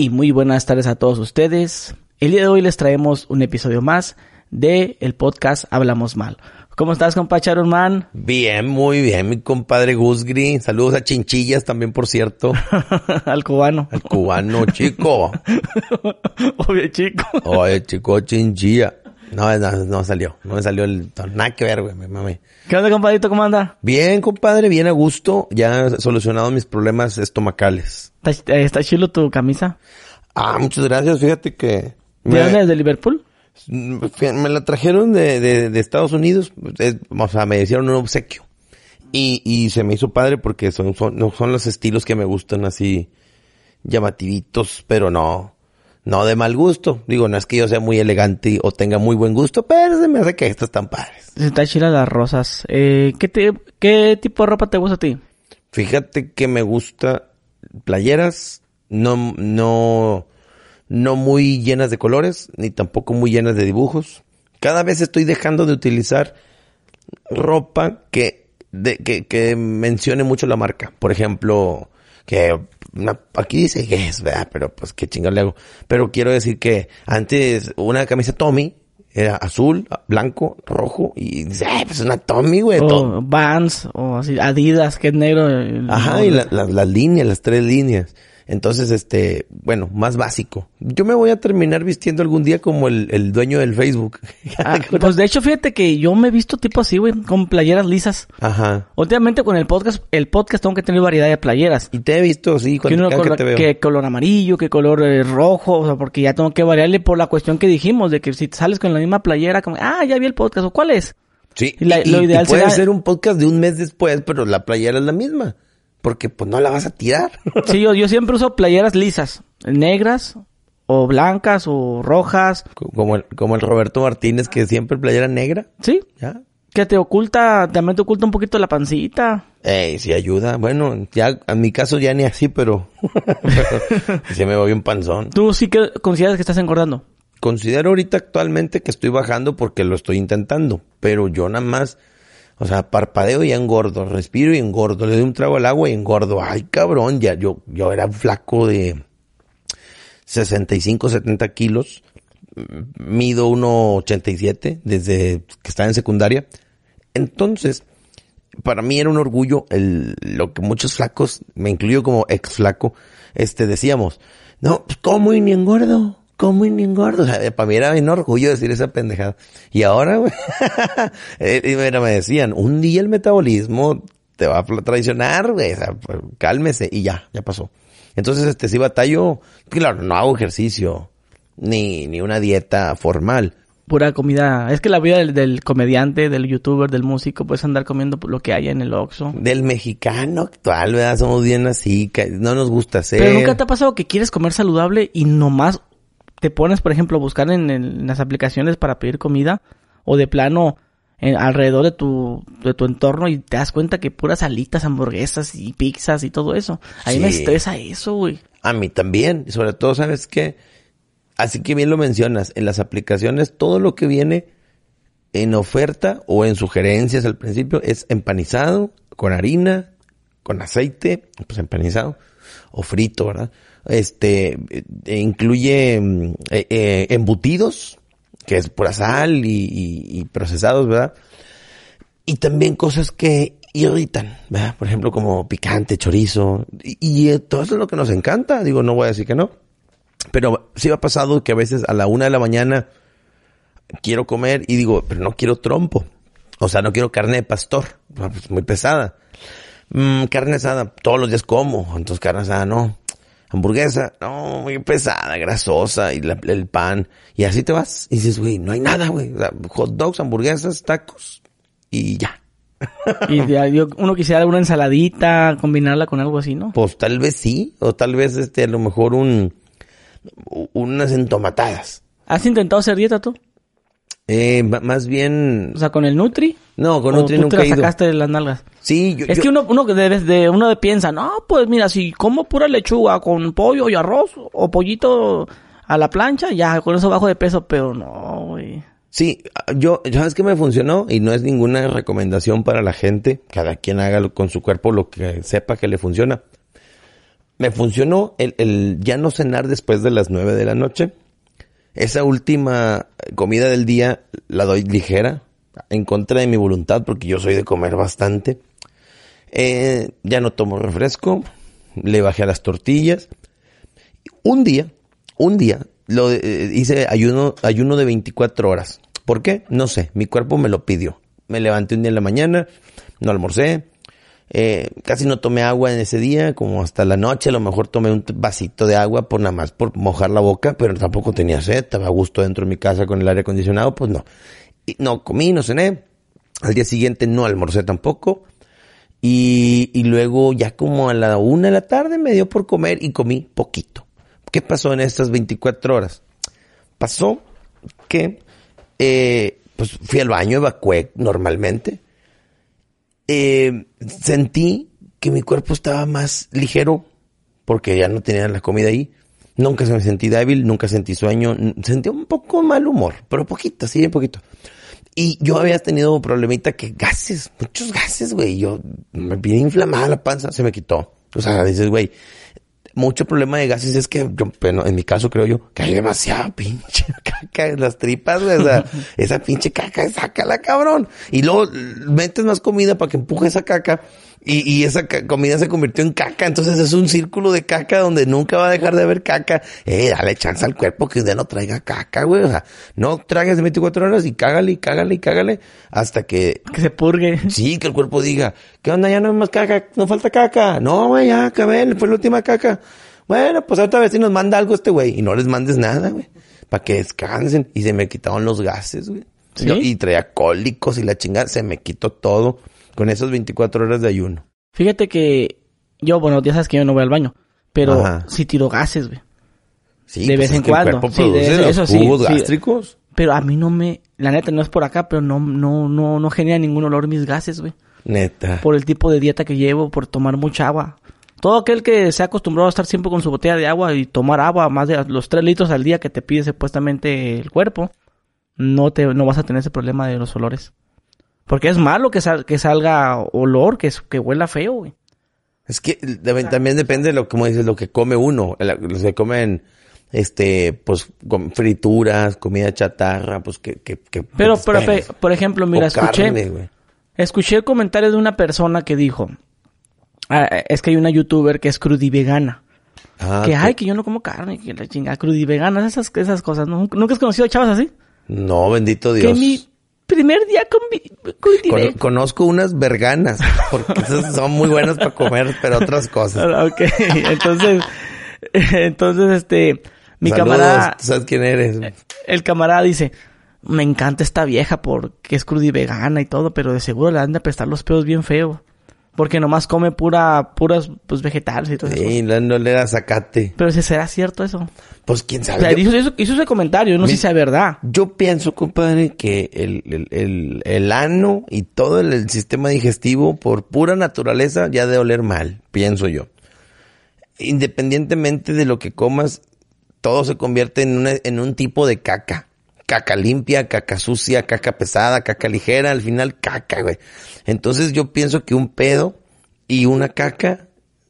y muy buenas tardes a todos ustedes. El día de hoy les traemos un episodio más de el podcast Hablamos Mal. ¿Cómo estás, compa Charon Man? Bien, muy bien, mi compadre Gusgri. Saludos a Chinchillas también, por cierto. Al cubano. Al cubano, chico. Obvio, chico. Oye, chico, Chinchilla. No, no, no salió. No me salió el... Nada que ver, güey, me mame. ¿Qué onda, compadrito? ¿Cómo anda? Bien, compadre, bien a gusto. Ya he solucionado mis problemas estomacales. ¿Está, eh, está chilo tu camisa? Ah, muchas gracias. Fíjate que... ¿De dónde es? ¿De Liverpool? Me la trajeron de, de, de Estados Unidos. Es- o sea, me hicieron un obsequio. Y, y se me hizo padre porque son, son, no son los estilos que me gustan así llamativitos, pero no, no de mal gusto. Digo, no es que yo sea muy elegante o tenga muy buen gusto, pero se me hace que estas están padres. Está chila las rosas. Eh, ¿qué, te, ¿Qué tipo de ropa te gusta a ti? Fíjate que me gusta playeras, no, no, no muy llenas de colores, ni tampoco muy llenas de dibujos. Cada vez estoy dejando de utilizar ropa que, de, que, que mencione mucho la marca. Por ejemplo, que una- aquí dice Guess, ¿verdad? Pero pues qué chingado le hago. Pero quiero decir que antes una camisa Tommy era azul, blanco, rojo y dice, ay, pues una Tommy, güey. O Vans, o así, Adidas, que es negro. Ajá, y la- la- las líneas, las tres líneas. Entonces, este, bueno, más básico. Yo me voy a terminar vistiendo algún día como el, el dueño del Facebook. Ah, pues de hecho, fíjate que yo me he visto tipo así, güey, con playeras lisas. Ajá. Últimamente con el podcast, el podcast tengo que tener variedad de playeras. Y te he visto Que, cuando que color, te veo. que color amarillo, que color eh, rojo, o sea, porque ya tengo que variarle por la cuestión que dijimos, de que si sales con la misma playera, como, ah, ya vi el podcast, o cuál es. Sí, y la- y, lo ideal y puede será- ser un podcast de un mes después, pero la playera es la misma. Porque pues no la vas a tirar. Sí, yo, yo siempre uso playeras lisas, negras, o blancas, o rojas, como, el, como el Roberto Martínez que siempre playera negra. ¿sí? Ya. Que te oculta, también te oculta un poquito la pancita. Ey, sí ayuda. Bueno, ya en mi caso ya ni así, pero, pero se me va bien panzón. ¿Tú sí que consideras que estás engordando? Considero ahorita actualmente que estoy bajando porque lo estoy intentando, pero yo nada más, o sea, parpadeo y engordo, respiro y engordo, le doy un trago al agua y engordo. Ay, cabrón, ya yo, yo era flaco de 65, 70 kilos, mido 1,87 desde que estaba en secundaria. Entonces, para mí era un orgullo el, lo que muchos flacos, me incluyo como ex flaco, este, decíamos, no, pues como y ni engordo, como y ni engordo. O sea, para mí era un orgullo decir esa pendejada. Y ahora, güey, eh, me decían, un día el metabolismo te va a traicionar, güey, o sea, pues, cálmese, y ya, ya pasó. Entonces, este, sí batallo, claro, no hago ejercicio, ni, ni una dieta formal. Pura comida. Es que la vida del, del comediante, del youtuber, del músico, puedes andar comiendo lo que haya en el Oxxo. Del mexicano actual, ¿verdad? Somos bien así, no nos gusta hacer. Pero nunca te ha pasado que quieres comer saludable y nomás te pones, por ejemplo, a buscar en, en las aplicaciones para pedir comida o de plano en- alrededor de tu, de tu entorno y te das cuenta que puras alitas, hamburguesas y pizzas y todo eso. A mí me estresa eso, güey. A mí también, y sobre todo, ¿sabes qué? Así que bien lo mencionas, en las aplicaciones todo lo que viene en oferta o en sugerencias al principio es empanizado, con harina, con aceite, pues empanizado, o frito, ¿verdad? Este, eh, incluye mm, eh, eh, embutidos, que es pura sal y, procesados, ¿verdad? Y también cosas que irritan, ¿verdad? Por ejemplo, como picante, chorizo. Y, todo eso es lo que nos encanta. Digo, no voy a decir que no. Pero sí me ha pasado que a veces a la una de la mañana quiero comer y digo, pero no quiero trompo. O sea, no quiero carne de pastor. Ah, pues, muy pesada. Mm, carne asada, todos los días como. Entonces carne asada no. Hamburguesa, no, muy pesada, grasosa, y la- el pan. Y así te vas. Y dices, güey, no hay nada, güey. O sea, hot dogs, hamburguesas, tacos. Y ya. Y uno quisiera una ensaladita, combinarla con algo así, ¿no? Pues tal vez sí. O tal vez este, a lo mejor un, unas entomatadas. ¿Has intentado hacer dieta tú? Eh, más bien, O sea, con el Nutri. no, con ¿O Nutri tú nunca te la sacaste de las nalgas? Sí, yo, Es yo- que uno, uno que debe de, uno de piensa, no, pues mira, si como pura lechuga con pollo y arroz o pollito a la plancha, ya con eso bajo de peso, pero no, güey. Sí, yo, ¿sabes qué me funcionó? Y no es ninguna recomendación para la gente. Cada quien haga lo- con su cuerpo lo que sepa que le funciona. me funcionó el, el ya no cenar después de las nueve de la noche. Esa última comida del día la doy ligera, en contra de mi voluntad, porque yo soy de comer bastante. Eh, ya no tomo refresco, le bajé a las tortillas. Un día, un día, lo eh, hice ayuno, ayuno de 24 horas. ¿Por qué? No sé, mi cuerpo me lo pidió. Me levanté un día en la mañana, no almorcé, eh, casi no tomé agua en ese día, como hasta la noche, a lo mejor tomé un vasito de agua por nada más por mojar la boca, pero tampoco tenía sed, estaba a gusto dentro de mi casa con el aire acondicionado, pues no. Y no comí, no cené. Al día siguiente no almorcé tampoco. Y, y luego ya como a la una de la tarde me dio por comer y comí poquito. ¿Qué pasó en estas 24 horas? Pasó que eh, pues fui al baño, evacué normalmente. Eh, sentí que mi cuerpo estaba más ligero porque ya no tenía la comida ahí. Nunca se me sentí débil, nunca sentí sueño, sentí un poco mal humor, pero poquito, sí, un poquito. Y yo había tenido problemita que gases, muchos gases, güey. Yo me vi inflamada la panza, se me quitó. O sea, dices, güey, mucho problema de gases es que, yo, bueno, en mi caso creo yo, que hay demasiada pinche caca en las tripas, güey. O sea, esa pinche caca, sácala, cabrón. Y luego metes más comida para que empuje esa caca y, y esa comida se convirtió en caca. Entonces es un círculo de caca donde nunca va a dejar de haber caca. Eh, dale chance al cuerpo que usted no traiga caca, güey. O sea, no tragues de 24 horas y cágale y cágale y cágale hasta que... Que se purgue. Sí, que el cuerpo diga, ¿qué onda? Ya no hay más caca, no falta caca. No, güey, ya acabé, fue la última caca. Bueno, pues otra vez si nos manda algo este güey y no les mandes nada, güey. Para que descansen. Y se me quitaron los gases, güey. ¿Sí? Y traía cólicos y la chingada, se me quitó todo con esas 24 horas de ayuno. Fíjate que yo, bueno, ya sabes que yo no voy al baño, pero Ajá. sí tiro gases, güey. Sí, De pues vez en cuando. Sí, de eso- eso sí, jugos sí. gástricos. Pero a mí no me, la neta no es por acá, pero no, no, no, no genera ningún olor mis gases, güey. Neta. Por el tipo de dieta que llevo, por tomar mucha agua. Todo aquel que se ha acostumbrado a estar siempre con su botella de agua y tomar agua más de los 3 litros al día que te pide supuestamente el cuerpo, no te, no vas a tener ese problema de los olores. Porque es malo que, sal- que salga olor, que, huela feo, güey. Es que de- también depende de lo como dices, lo que come uno. Los que comen, este, pues, com- frituras, comida chatarra, pues que, que, que Pero, que pero, pe- por ejemplo, mira, O escuché, carne, escuché el comentario de una persona que dijo, ah, es que hay una youtuber que es crudivegana. Ah, que, que- ay, que yo no como carne, que la chingada crudivegana, esas, esas cosas. ¿no? ¿Nunca has conocido a chavas así? No, bendito Que Dios. mi primer día con conozco unas verganas, porque esas son muy buenas para comer, pero otras cosas. Ah, Ok, entonces, entonces, este, mi Saludos, camarada, ¿tú ¿sabes quién eres? el camarada dice, me encanta esta vieja porque es crudivegana y todo, pero de seguro le han de prestar los pedos bien feo. Porque nomás come pura, puras, pues, vegetales y todo eso. Sí, no, no le da zacate. Pero si será cierto eso. Pues quién O sabe. sea, Yo- hizo, hizo- hizo ese comentario, no sé si sea verdad. Yo pienso, compadre, que el, el, el, el ano y todo el, el sistema digestivo, por pura naturaleza, ya de oler mal, pienso yo. Independientemente de lo que comas, todo se convierte en, una- en un tipo de caca. Caca limpia, caca sucia, caca pesada, caca ligera, al final caca, güey. Entonces yo pienso que un pedo y una caca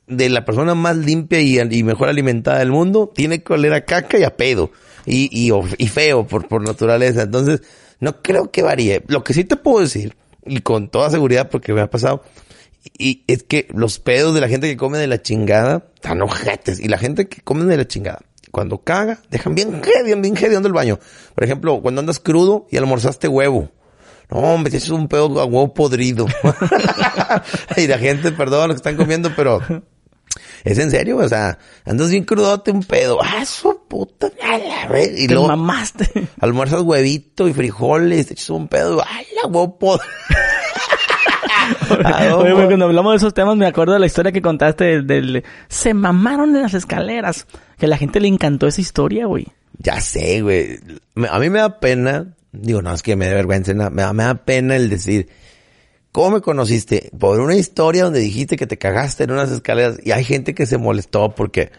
de la persona más limpia y, mejor alimentada del mundo tiene que oler a caca y a pedo. Y, y feo por, por naturaleza. Entonces, no creo que varíe. Lo que sí te puedo decir, y con toda seguridad porque me ha pasado, y es que los pedos de la gente que come de la chingada están ojetes. Y la gente que come de la chingada, cuando caga, dejan bien hediondo, bien hediondo el baño. Por ejemplo, cuando andas crudo y almorzaste huevo. No, hombre, eso es un pedo a huevo podrido. y la gente, perdón lo que están comiendo, pero es en serio, o sea, andas bien crudote un pedo. Ah, su puta, a la vez. Y Te luego mamaste. almuerzas huevito y frijoles, te echas un pedo. Ay, la huevo podrido. Ah, Oye, cuando hablamos de esos temas me acuerdo de la historia que contaste del, del- se mamaron en las escaleras. Que a la gente le encantó esa historia, güey. Ya sé, güey. A mí me da pena, digo, no es que me dé vergüenza, no, me, da, me da pena el decir, ¿cómo me conociste? Por una historia donde dijiste que te cagaste en unas escaleras y hay gente que se molestó porque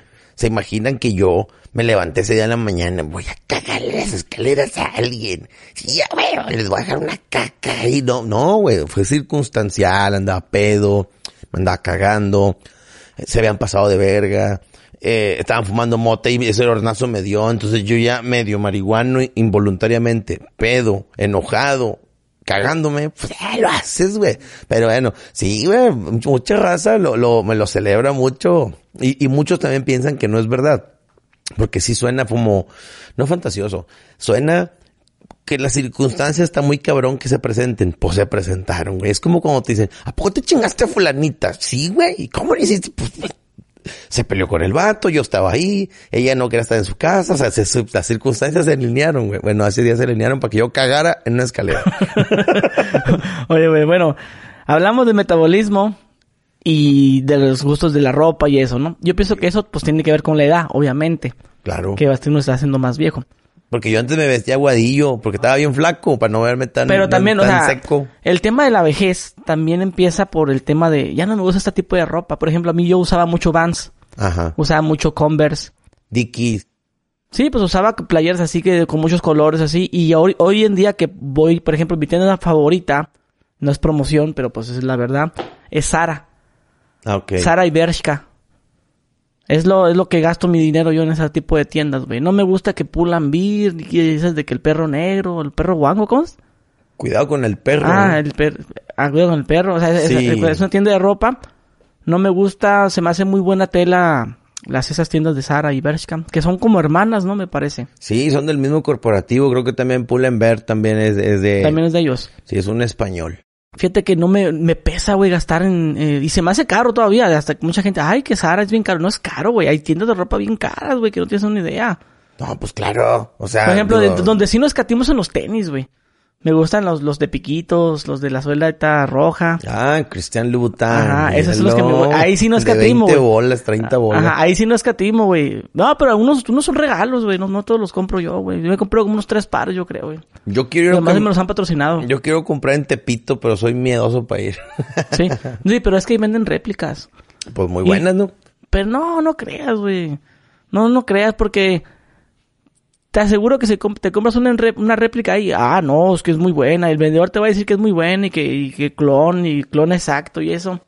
se imaginan que yo me levanté ese día en la mañana, voy a cagarle las escaleras a alguien. Sí, ya, güey, les voy a dejar una caca ahí. No, no, güey, fue circunstancial, andaba pedo, me andaba cagando. se habían pasado de verga, eh, estaban fumando mota y ese hornazo me dio, entonces yo ya medio marihuano involuntariamente, pedo, enojado, cagándome, pues lo haces, güey. Pero bueno, sí, güey, mucha raza lo, lo, me lo celebra mucho y, y muchos también piensan que no es verdad. Porque sí suena como, no fantasioso, suena que la circunstancia está muy cabrón que se presenten. Pues se presentaron, güey. Es como cuando te dicen, ¿a poco te chingaste a fulanita? Sí, güey. ¿Y cómo le hiciste? Pues, se peleó con el vato, yo estaba ahí, ella no quería estar en su casa, o sea, las circunstancias se alinearon, güey. Bueno, hace días se alinearon para que yo cagara en una escalera. Oye, güey, bueno, hablamos de metabolismo y de los gustos de la ropa y eso, ¿no? Yo pienso que eso pues tiene que ver con la edad, obviamente. Claro. Que uno está haciendo más viejo. Porque yo antes me vestía aguadillo, porque estaba bien flaco, para no verme tan, Pero también, tan o sea, seco. el tema de la vejez también empieza por el tema de, ya no me gusta este tipo de ropa. Por ejemplo, a mí yo usaba mucho Vans, Ajá. usaba mucho Converse. Dickies. Sí, pues usaba playeras así que con muchos colores así. Y hoy, hoy en día que voy, por ejemplo, mi tienda favorita, no es promoción, pero pues es la verdad, es Sara. Ah, ok. Sara y Bershka. Es lo, es lo que gasto mi dinero yo en ese tipo de tiendas, güey. No me gusta que pulan beer, y esas de que el perro negro, el perro guango, ¿cómo es? Cuidado con el perro. Ah, el perro. Ah, cuidado con el perro. O sea, es, Sí. es- es una tienda de ropa. No me gusta, se me hace muy buena tela las esas tiendas de Sara y Bershka, que son como hermanas, ¿no? Me parece. Sí, son del mismo corporativo. Creo que también Pull&Bear también es, es de... También es de ellos. Sí, es un español. Fíjate que no me, me pesa, güey, gastar en... eh, y se me hace caro todavía. Hasta que mucha gente, ay, que Sara es bien caro. No es caro, güey. Hay tiendas de ropa bien caras, güey, que no tienes una idea. No, pues claro. O sea... Por ejemplo, digo, de- donde sí nos escatimos en los tenis, güey. Me gustan los, los de piquitos, los de la suelta roja. Ah, Cristian Louboutin. Ajá, esos son los que me voy- ahí sí no escatimo, 20 güey. bolas, 30 bolas. Ajá, ahí sí no escatimo, güey. No, pero algunos, unos son regalos, güey. No, no todos los compro yo, güey. Yo me compro como unos tres pares, yo creo, güey. Yo quiero Además com- me los han patrocinado. Yo quiero comprar en Tepito, pero soy miedoso para ir. Sí. Sí, pero es que ahí venden réplicas. pues muy Y- buenas, ¿no? Pero no, no creas, güey. No, no creas porque te aseguro que si com- te compras una, réplica ahí, ah, no, es que es muy buena. El vendedor te va a decir que es muy buena y que, y que clon y clon exacto y eso.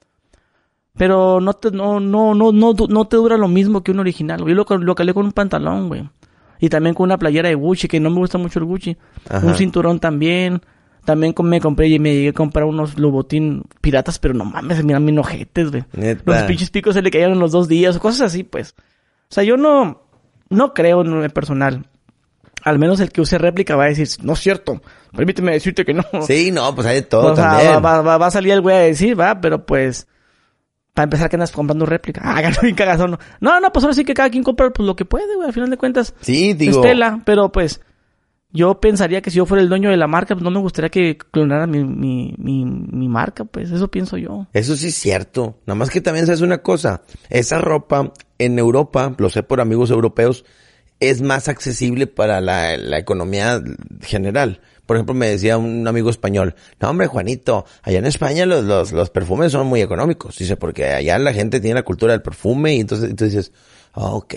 Pero no te, no, no, no, no, no te dura lo mismo que un original. Yo lo, lo calé con un pantalón, güey. Y también con una playera de Gucci, que no me gusta mucho el Gucci. Ajá. Un cinturón también. También me compré y me llegué a comprar unos Louboutin piratas, pero no mames, se miran bien ojetes, güey. Los pinches picos se le cayeron en los dos días, cosas así, pues. O sea, yo no, no creo en el personal. Al menos el que use réplica va a decir, no es cierto, permíteme decirte que no. Sí, no, pues hay de todo o sea, también. va, va- va- a salir el güey a decir, va, pero pues, para empezar que andas comprando réplica. Ah, ganó bien cagazón. No, no, pues ahora sí que cada quien compra pues lo que puede, güey, al final de cuentas. Sí, digo... Es tela, pero pues, yo pensaría que si yo fuera el dueño de la marca, pues no me gustaría que clonara mi, mi, mi, mi marca, pues, eso pienso yo. Eso sí es cierto. Nada más que también sabes una cosa. Esa ropa en Europa, lo sé por amigos europeos, es más accesible para la, la economía general. Por ejemplo, me decía un amigo español, no hombre, Juanito, allá en España los, los, los perfumes son muy económicos. Dice, porque allá la gente tiene la cultura del perfume y entonces, entonces dices, ah, ok.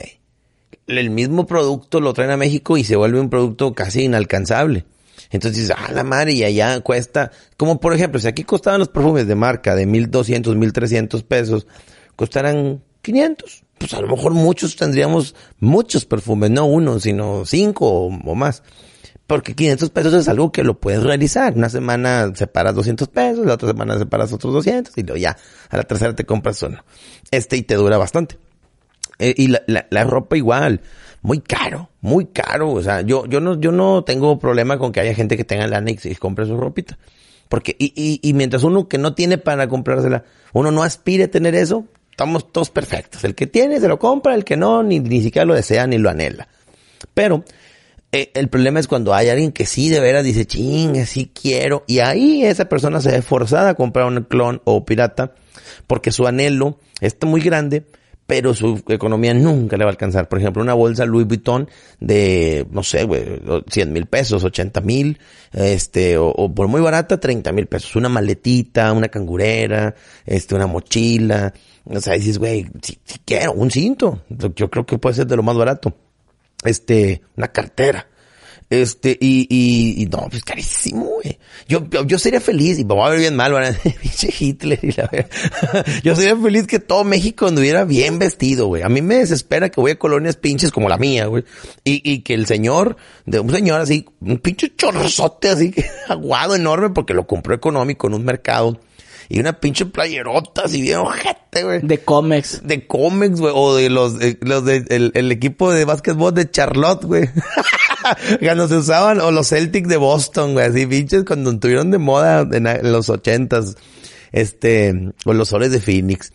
El mismo producto lo traen a México y se vuelve un producto casi inalcanzable. Entonces dices, ah, la madre, y allá cuesta, como por ejemplo, si aquí costaban los perfumes de marca de 1200, 1300 pesos, costaran 500. Pues a lo mejor muchos tendríamos muchos perfumes, no uno, sino cinco o, más. Porque 500 pesos es algo que lo puedes realizar. Una semana separas 200 pesos, la otra semana separas otros 200 y luego ya, a la tercera te compras uno. Este y te dura bastante. Eh, y la ropa igual, muy caro, muy caro. O sea, yo, yo no, yo no tengo problema con que haya gente que tenga lana y, y compre su ropita. Porque, y, y, y mientras uno que no tiene para comprársela, uno no aspire a tener eso, estamos todos perfectos. El que tiene se lo compra, el que no, ni, ni siquiera lo desea ni lo anhela. Pero, eh, el problema es cuando hay alguien que sí de veras dice, ching, sí quiero. Y ahí esa persona se ve forzada a comprar un clon o pirata porque su anhelo está muy grande, pero su economía nunca le va a alcanzar. Por ejemplo, una bolsa Louis Vuitton de, no sé, güey, 100 mil pesos, 80 mil, este, o, o, por muy barata, 30 mil pesos. Una maletita, una cangurera, este, una mochila. O sea, dices, güey, si, si quiero, un cinto. Yo creo que puede ser de lo más barato este, una cartera. Este, y, y, y no, pues carísimo, güey. Yo, yo, yo sería feliz, y me voy a ver bien mal, ¿verdad? Pinche Hitler y la verdad. Yo sería feliz que todo México anduviera bien vestido, güey. A mí me desespera que voy a colonias pinches como la mía, güey. Y, y que el señor, de un señor así, un pinche chorrozote así, aguado enorme, porque lo compró económico en un mercado y una pinche playerota así bien ojete, güey. De cómics. De cómics, güey. O de los, de, los de, el, el equipo de básquetbol de Charlotte, güey. cuando se usaban, o los Celtics de Boston, güey. Así pinches cuando estuvieron de moda en, en los ochentas. Este, o los soles de Phoenix.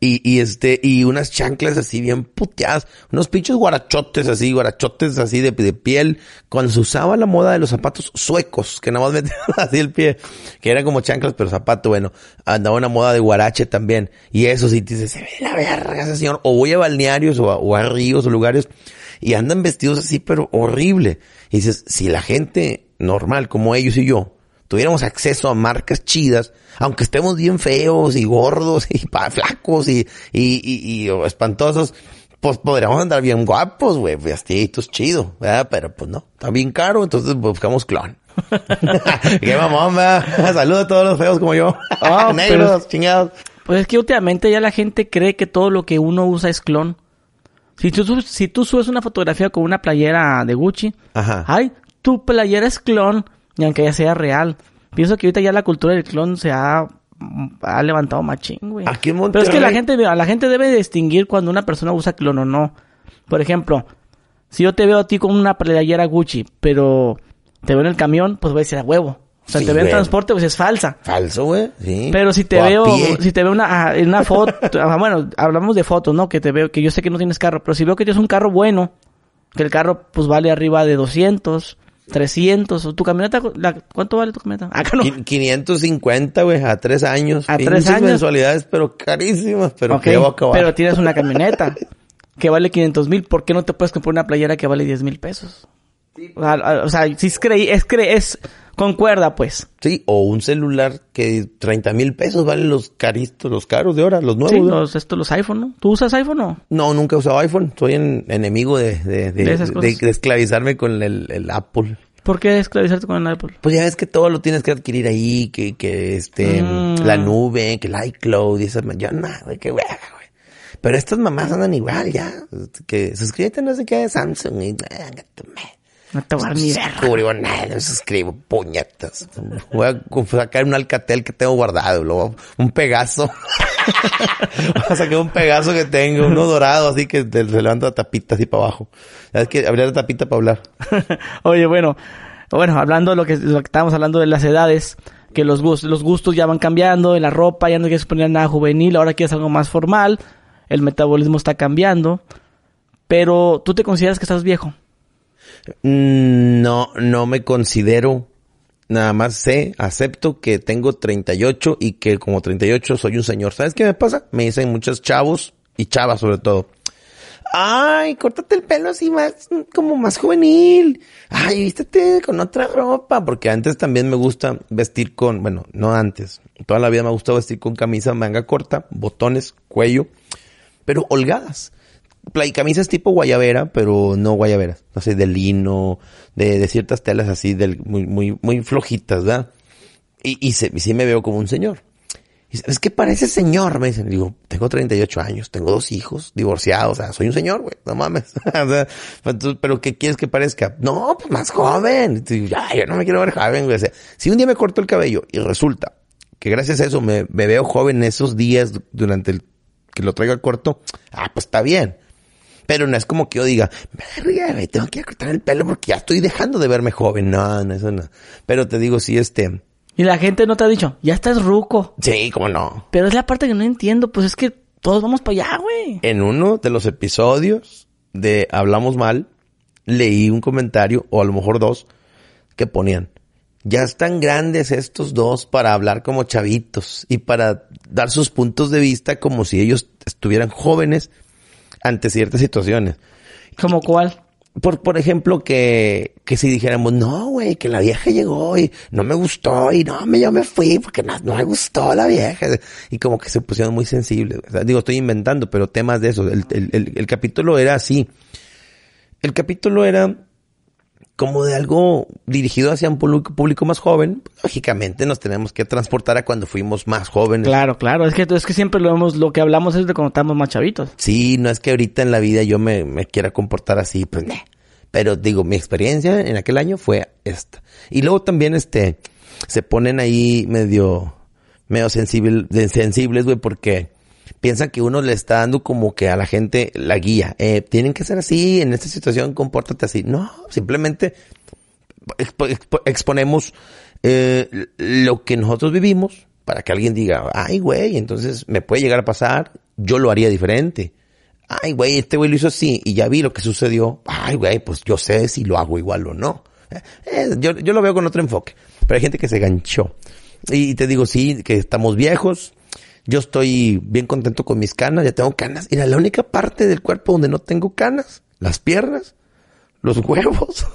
Y, y este, y unas chanclas así bien puteadas, unos pinches guarachotes así, guarachotes así de, de piel, cuando se usaba la moda de los zapatos suecos, que nada más metían así el pie, que eran como chanclas, pero zapato, bueno, andaba una moda de guarache también, y eso sí, te dices, se ve la verga ese señor, o voy a balnearios, o a, o a ríos, o lugares, y andan vestidos así, pero horrible. Y dices, si la gente normal, como ellos y yo, tuviéramos acceso a marcas chidas, aunque estemos bien feos y gordos y pa flacos y, y, y, y o espantosos, pues podríamos andar bien guapos, güey, vestiditos chido, ¿verdad? Pero pues no, está bien caro, entonces buscamos clon. Qué mamón. Saludos a todos los feos como yo. Ah, Negros, pero- chingados. Pues es que últimamente ya la gente cree que todo lo que uno usa es clon. Si tú, si tú subes una fotografía con una playera de Gucci, Ajá. ay, tu playera es clon, y aunque ya sea real. Pienso que ahorita ya la cultura del clon se ha, ha levantado machín, güey. Aquí en Pero es que la gente, la gente debe distinguir cuando una persona usa clon o no. Por ejemplo, si yo te veo a ti con una playera Gucci, pero te veo en el camión, pues voy a decir a huevo. O sea, Sí, te veo en transporte, pues es falsa. Falso, güey. Sí. Pero si te O veo, si te veo una, ah, en una foto, ah, bueno, hablamos de fotos, ¿no? Que te veo, que yo sé que no tienes carro, pero si veo que tienes un carro bueno, que el carro pues vale arriba de 200, 300, o tu camioneta, la- ¿cuánto vale tu camioneta? Acá no. Qui- 550, güey, a tres años. A tres años. mensualidades, pero carísimas, pero que a acabar. pero tienes una camioneta que vale 500 mil, ¿por qué no te puedes comprar una playera que vale 10 mil pesos? O sea, ah, o sea, si es creí, es cre, es, concuerda pues. Sí, o un celular que 30 mil pesos valen los caristos, los caros de ahora, los nuevos. Sí, los, esto, los iPhone, ¿no? ¿Tú usas iPhone o? No, nunca he usado iPhone. Soy en- enemigo de, de, de, De esclavizarme con el, el Apple. ¿Por qué esclavizarte con el Apple? Pues ya ves que todo lo tienes que adquirir ahí, que, que este, Mm. la nube, que el iCloud y esas, yo no, güey, qué hueva, güey. Pero estas mamás andan igual ya, que suscríbete no sé qué de Samsung y. No te voy a dar ni verga. Nada, no suscribo, puñetas. Voy a sacar un alcatel que tengo guardado, luego un pegaso. Voy a sacar un pegaso que tengo, uno dorado, así que te- se levanta la tapita así para abajo. Es que abrir la tapita para hablar. Oye, bueno, bueno, hablando de lo que, lo que estábamos hablando de las edades, que los gustos, los gustos ya van cambiando, de la ropa ya no quieres poner nada juvenil, ahora quieres algo más formal, el metabolismo está cambiando, pero tú te consideras que estás viejo. No, no me considero. Nada más sé, acepto que tengo 38 y que como 38 soy un señor. ¿Sabes qué me pasa? Me dicen muchos chavos y chavas sobre todo. Ay, córtate el pelo así más, como más juvenil. Ay, vístete con otra ropa. Porque antes también me gusta vestir con, bueno, no antes. Toda la vida me ha gustado vestir con camisa manga corta, botones, cuello, pero holgadas. Play, camisas tipo guayabera, pero no guayaberas. No sé, de lino, de, de ciertas telas así, del, muy, muy, muy flojitas, ¿verdad? Y, y, se- y sí me veo como un señor. Y ¿sabes qué parece señor? Me dicen, digo, tengo 38 años, tengo dos hijos, divorciados, o sea, soy un señor, güey, no mames. o sea, pero ¿qué quieres que parezca? No, pues más joven. Ya, yo no me quiero ver joven, güey. O sea, si un día me corto el cabello y resulta que gracias a eso me, me veo joven esos días durante el que lo traiga corto, ah, pues está bien. Pero no es como que yo diga, güey, tengo que cortar el pelo porque ya estoy dejando de verme joven. No, no, eso no. Pero te digo, sí, este, Y la gente no te ha dicho, ya estás ruco. sí, cómo no. Pero es la parte que no entiendo, pues es que todos vamos para allá, güey. En uno de los episodios de Hablamos Mal, leí un comentario, o a lo mejor dos, que ponían, ya están grandes estos dos para hablar como chavitos y para dar sus puntos de vista como si ellos estuvieran jóvenes ante ciertas situaciones. ¿Como cuál? Por, por ejemplo, que, que si dijéramos, no, güey, que la vieja llegó y no me gustó y no, me, yo me fui porque no, no me gustó la vieja. Y como que se pusieron muy sensibles. O sea, digo, estoy inventando, pero temas de eso. El, el, el, el capítulo era así. El capítulo era como de algo dirigido hacia un público, más joven, pues, lógicamente nos tenemos que transportar a cuando fuimos más jóvenes. Claro, claro. Es que, es que siempre lo vemos, lo que hablamos es de cuando estamos más chavitos. Sí, no es que ahorita en la vida yo me, me quiera comportar así, pues, nah. Pero digo, mi experiencia en aquel año fue esta. Y luego también, este, se ponen ahí medio, medio sensible, sensibles, güey, porque piensan que uno le está dando como que a la gente la guía. Eh, tienen que ser así, en esta situación compórtate así. No, simplemente expo- expo- exponemos eh, lo que nosotros vivimos para que alguien diga, ay, güey, entonces me puede llegar a pasar, yo lo haría diferente. Ay, güey, este güey lo hizo así y ya vi lo que sucedió. Ay, güey, pues yo sé si lo hago igual o no. Eh, eh, yo, yo lo veo con otro enfoque, pero hay gente que se ganchó. Y te digo, sí, que estamos viejos. Yo estoy bien contento con mis canas, ya tengo canas. Mira, la única parte del cuerpo donde no tengo canas, las piernas, los huevos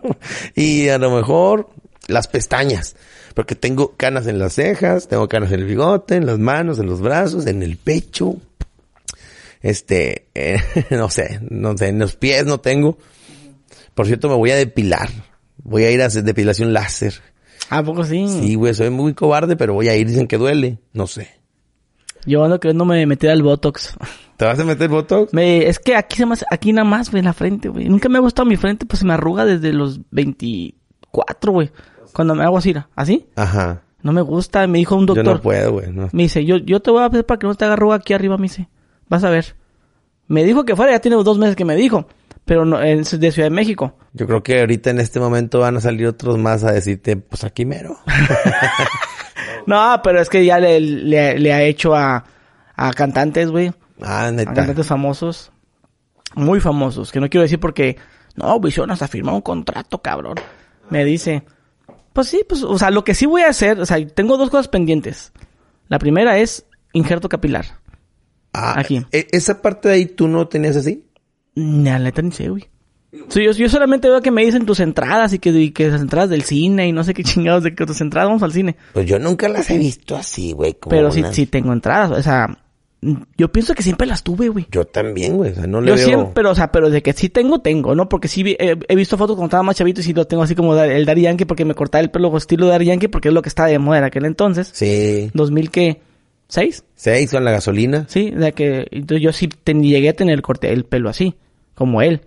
y a lo mejor las pestañas. Porque tengo canas en las cejas, tengo canas en el bigote, en las manos, en los brazos, en el pecho. Este, eh, no sé, no sé, en los pies no tengo. Por cierto, me voy a depilar. Voy a ir a hacer depilación láser. ¿A poco sí? Sí, güey, soy muy cobarde, pero voy a ir. Dicen que duele. No sé. Yo ando queriendo me meter al Botox. ¿Te vas a meter botox? Me, es que aquí se me hace- aquí nada más, güey, en la frente, güey. Nunca me ha gustado mi frente, pues se me arruga desde los 24, güey. Cuando me hago así. ¿así? Ajá. No me gusta, me dijo un Yo doctor. no puedo, güey. No. Me dice, yo, yo te voy a hacer para que no te haga arruga aquí arriba, me dice. Vas a ver. Me dijo que fuera, ya tiene dos meses que me dijo. Pero no, es de Ciudad de México. Yo creo que ahorita en este momento van a salir otros más a decirte, pues aquí mero. No, pero es que ya le, le, le ha hecho a, a cantantes, güey. ah, A neta. cantantes famosos. Muy famosos. Que no quiero decir porque... No, Visión hasta firmar un contrato, cabrón. Me dice... Pues sí, pues... O sea, lo que sí voy a hacer... O sea, tengo dos cosas pendientes. La primera es injerto capilar. Ah, Aquí. e- ¿Esa parte de ahí tú no tenías así? Ni la neta ni sé, güey. Sí, yo, yo solamente veo que me dicen tus entradas y que, y que las entradas del cine y no sé qué chingados de que tus entradas vamos al cine. Pues yo nunca las he visto así, güey. Pero sí, sí tengo entradas. O sea, yo pienso que siempre las tuve, güey. Yo también, güey. O sea, no le Yo veo... siempre, pero, o sea, pero de que sí tengo, tengo, ¿no? Porque sí he, visto fotos cuando estaba más chavito y sí lo tengo así como el Daddy Yankee porque me cortaba el pelo estilo Daddy Yankee porque es lo que estaba de moda en aquel entonces. Sí. 2000 que, ¿seis? Seis con la gasolina. Sí, de que entonces yo sí ten- llegué a tener el corte, el pelo así, como él.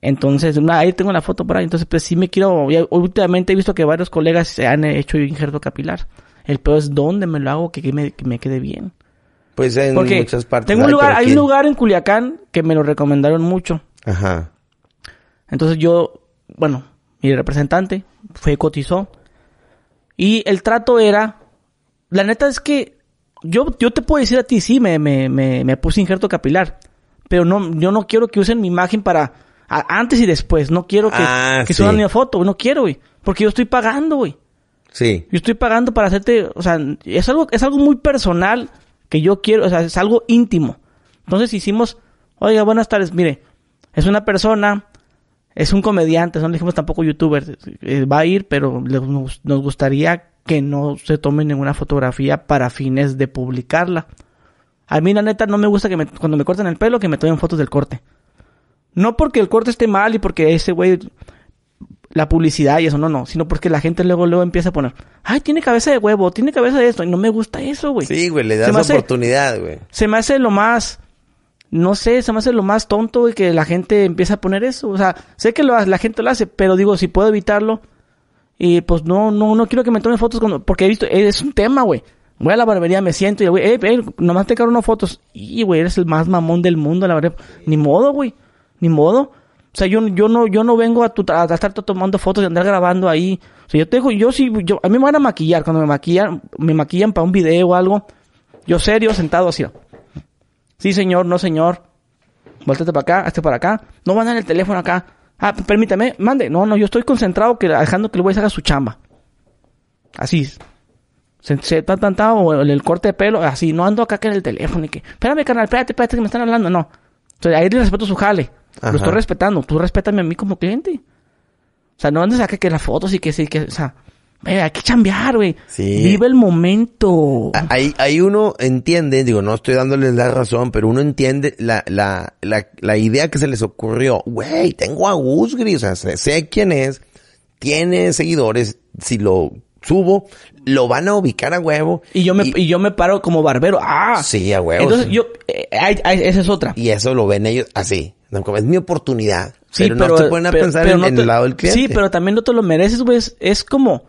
Entonces, una- ahí tengo la foto por ahí. Entonces, pues sí me quiero. ya últimamente he visto que varios colegas se han hecho injerto capilar. El peor es dónde me lo hago que, que me, que me quede bien. Pues en Porque muchas partes. tengo un hay, lugar, hay un lugar en Culiacán que me lo recomendaron mucho. Ajá. Entonces yo, bueno, mi representante fue cotizó. Y el trato era, la neta es que yo, yo te puedo decir a ti, sí, me, me, me, me puse injerto capilar. Pero no, yo no quiero que usen mi imagen para a- antes y después. No quiero que, Ah, que sí. suban mi foto, güey, no quiero, güey. Porque yo estoy pagando, güey. Sí. Yo estoy pagando para hacerte, o sea, es algo, es algo muy personal que yo quiero, o sea, es algo íntimo. Entonces hicimos, oiga, buenas tardes, mire, es una persona, es un comediante, no le dijimos tampoco youtuber, eh, va a ir, pero le- nos, nos gustaría que no se tome ninguna fotografía para fines de publicarla. A mí la neta no me gusta que me, cuando me cortan el pelo que me tomen fotos del corte. No porque el corte esté mal y porque ese güey la publicidad y eso, no, no, sino porque la gente luego luego empieza a poner, ay, tiene cabeza de huevo, tiene cabeza de esto, y no me gusta eso, güey. Sí, güey, le das hace- oportunidad, güey. Se me hace lo más, no sé, se me hace lo más tonto y que la gente empieza a poner eso. O sea, sé que lo, la gente lo hace, pero digo, si puedo evitarlo, y pues no, no, no quiero que me tomen fotos cuando, porque he visto, eh, es un tema, güey. Voy a la barbería, me siento y güey, eh, eh, nomás te caro unas fotos. Y, güey, eres el más mamón del mundo, la verdad. Ni modo, güey. Ni modo. O sea, yo, yo no, yo no vengo a, tu, a, estar tomando fotos y andar grabando ahí. O sea, yo te dejo, yo sí, yo, a mí me van a maquillar. Cuando me maquillan, me maquillan para un video o algo. Yo serio, sentado así. Sí, señor, no, señor. Voltate para acá, hazte para acá. No van a el teléfono acá. Ah, permítame, mande. No, no, yo estoy concentrado que dejando que el güey haga su chamba. Así. Se, se tan, tan, tan, o el, el corte de pelo, así. No ando acá que en el teléfono y que, espérame, carnal, espérate, espérate que me están hablando. No. Entonces, ahí le respeto su jale. Ajá. Lo estoy respetando. Tú respétame a mí como cliente. O sea, no andes acá que las fotos y que sí, que, o sea, Güey, hay que chambear, güey. Sí. Vive el momento. A- Ahí, ahí uno entiende, digo, no estoy dándoles la razón, pero uno entiende la, la, la, la idea que se les ocurrió. Güey, tengo a Gus Gris, o sea, sé, sé quién es, tiene seguidores, si lo subo, lo van a ubicar a huevo. Y yo me, y, yo me paro como barbero. Ah. Sí, a huevo. Entonces sí. yo, eh, esa es otra. Y eso lo ven ellos así. Es mi oportunidad. Sí, pero, no se ponen a pero- pensar pero en, no en te- el lado del cliente. Sí, pero también no te lo mereces, güey. Es, es como,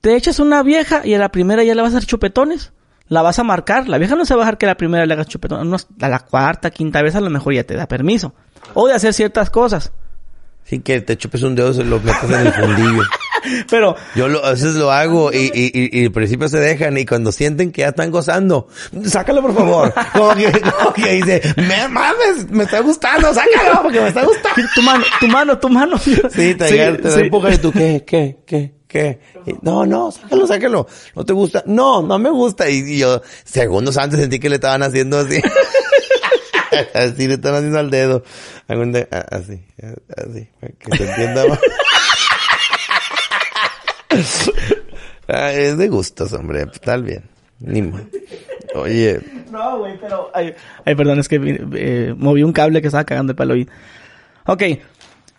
te echas una vieja y a la primera ya le vas a hacer chupetones. La vas a marcar. La vieja no se va a dejar que a la primera le hagas chupetones. A la cuarta, quinta vez a lo mejor ya te da permiso. O de hacer ciertas cosas. Sí, que te chupes un dedo, se lo metes en el fundillo. Pero, Yo lo, a veces lo hago y, y, y, y al principio se dejan y cuando sienten que ya están gozando, sácalo por favor. Como que, como que dice, me mames, me está gustando, sácalo porque me está gustando. tu mano, tu mano, tu mano. Sí, te, Sí, te sí. empuja y tú, ¿qué, qué, qué, qué? No, no, sácalo, sácalo. ¿No te gusta? No, no me gusta. Y, y yo, segundos antes sentí que le estaban haciendo así. así le estaban haciendo al dedo. Así, así, para que se entienda más. Ah, es de gustos, hombre. Tal bien. Ni Oye, No, güey, pero... Ay, ay, perdón, es que eh, moví un cable que estaba cagando el palo. Ok,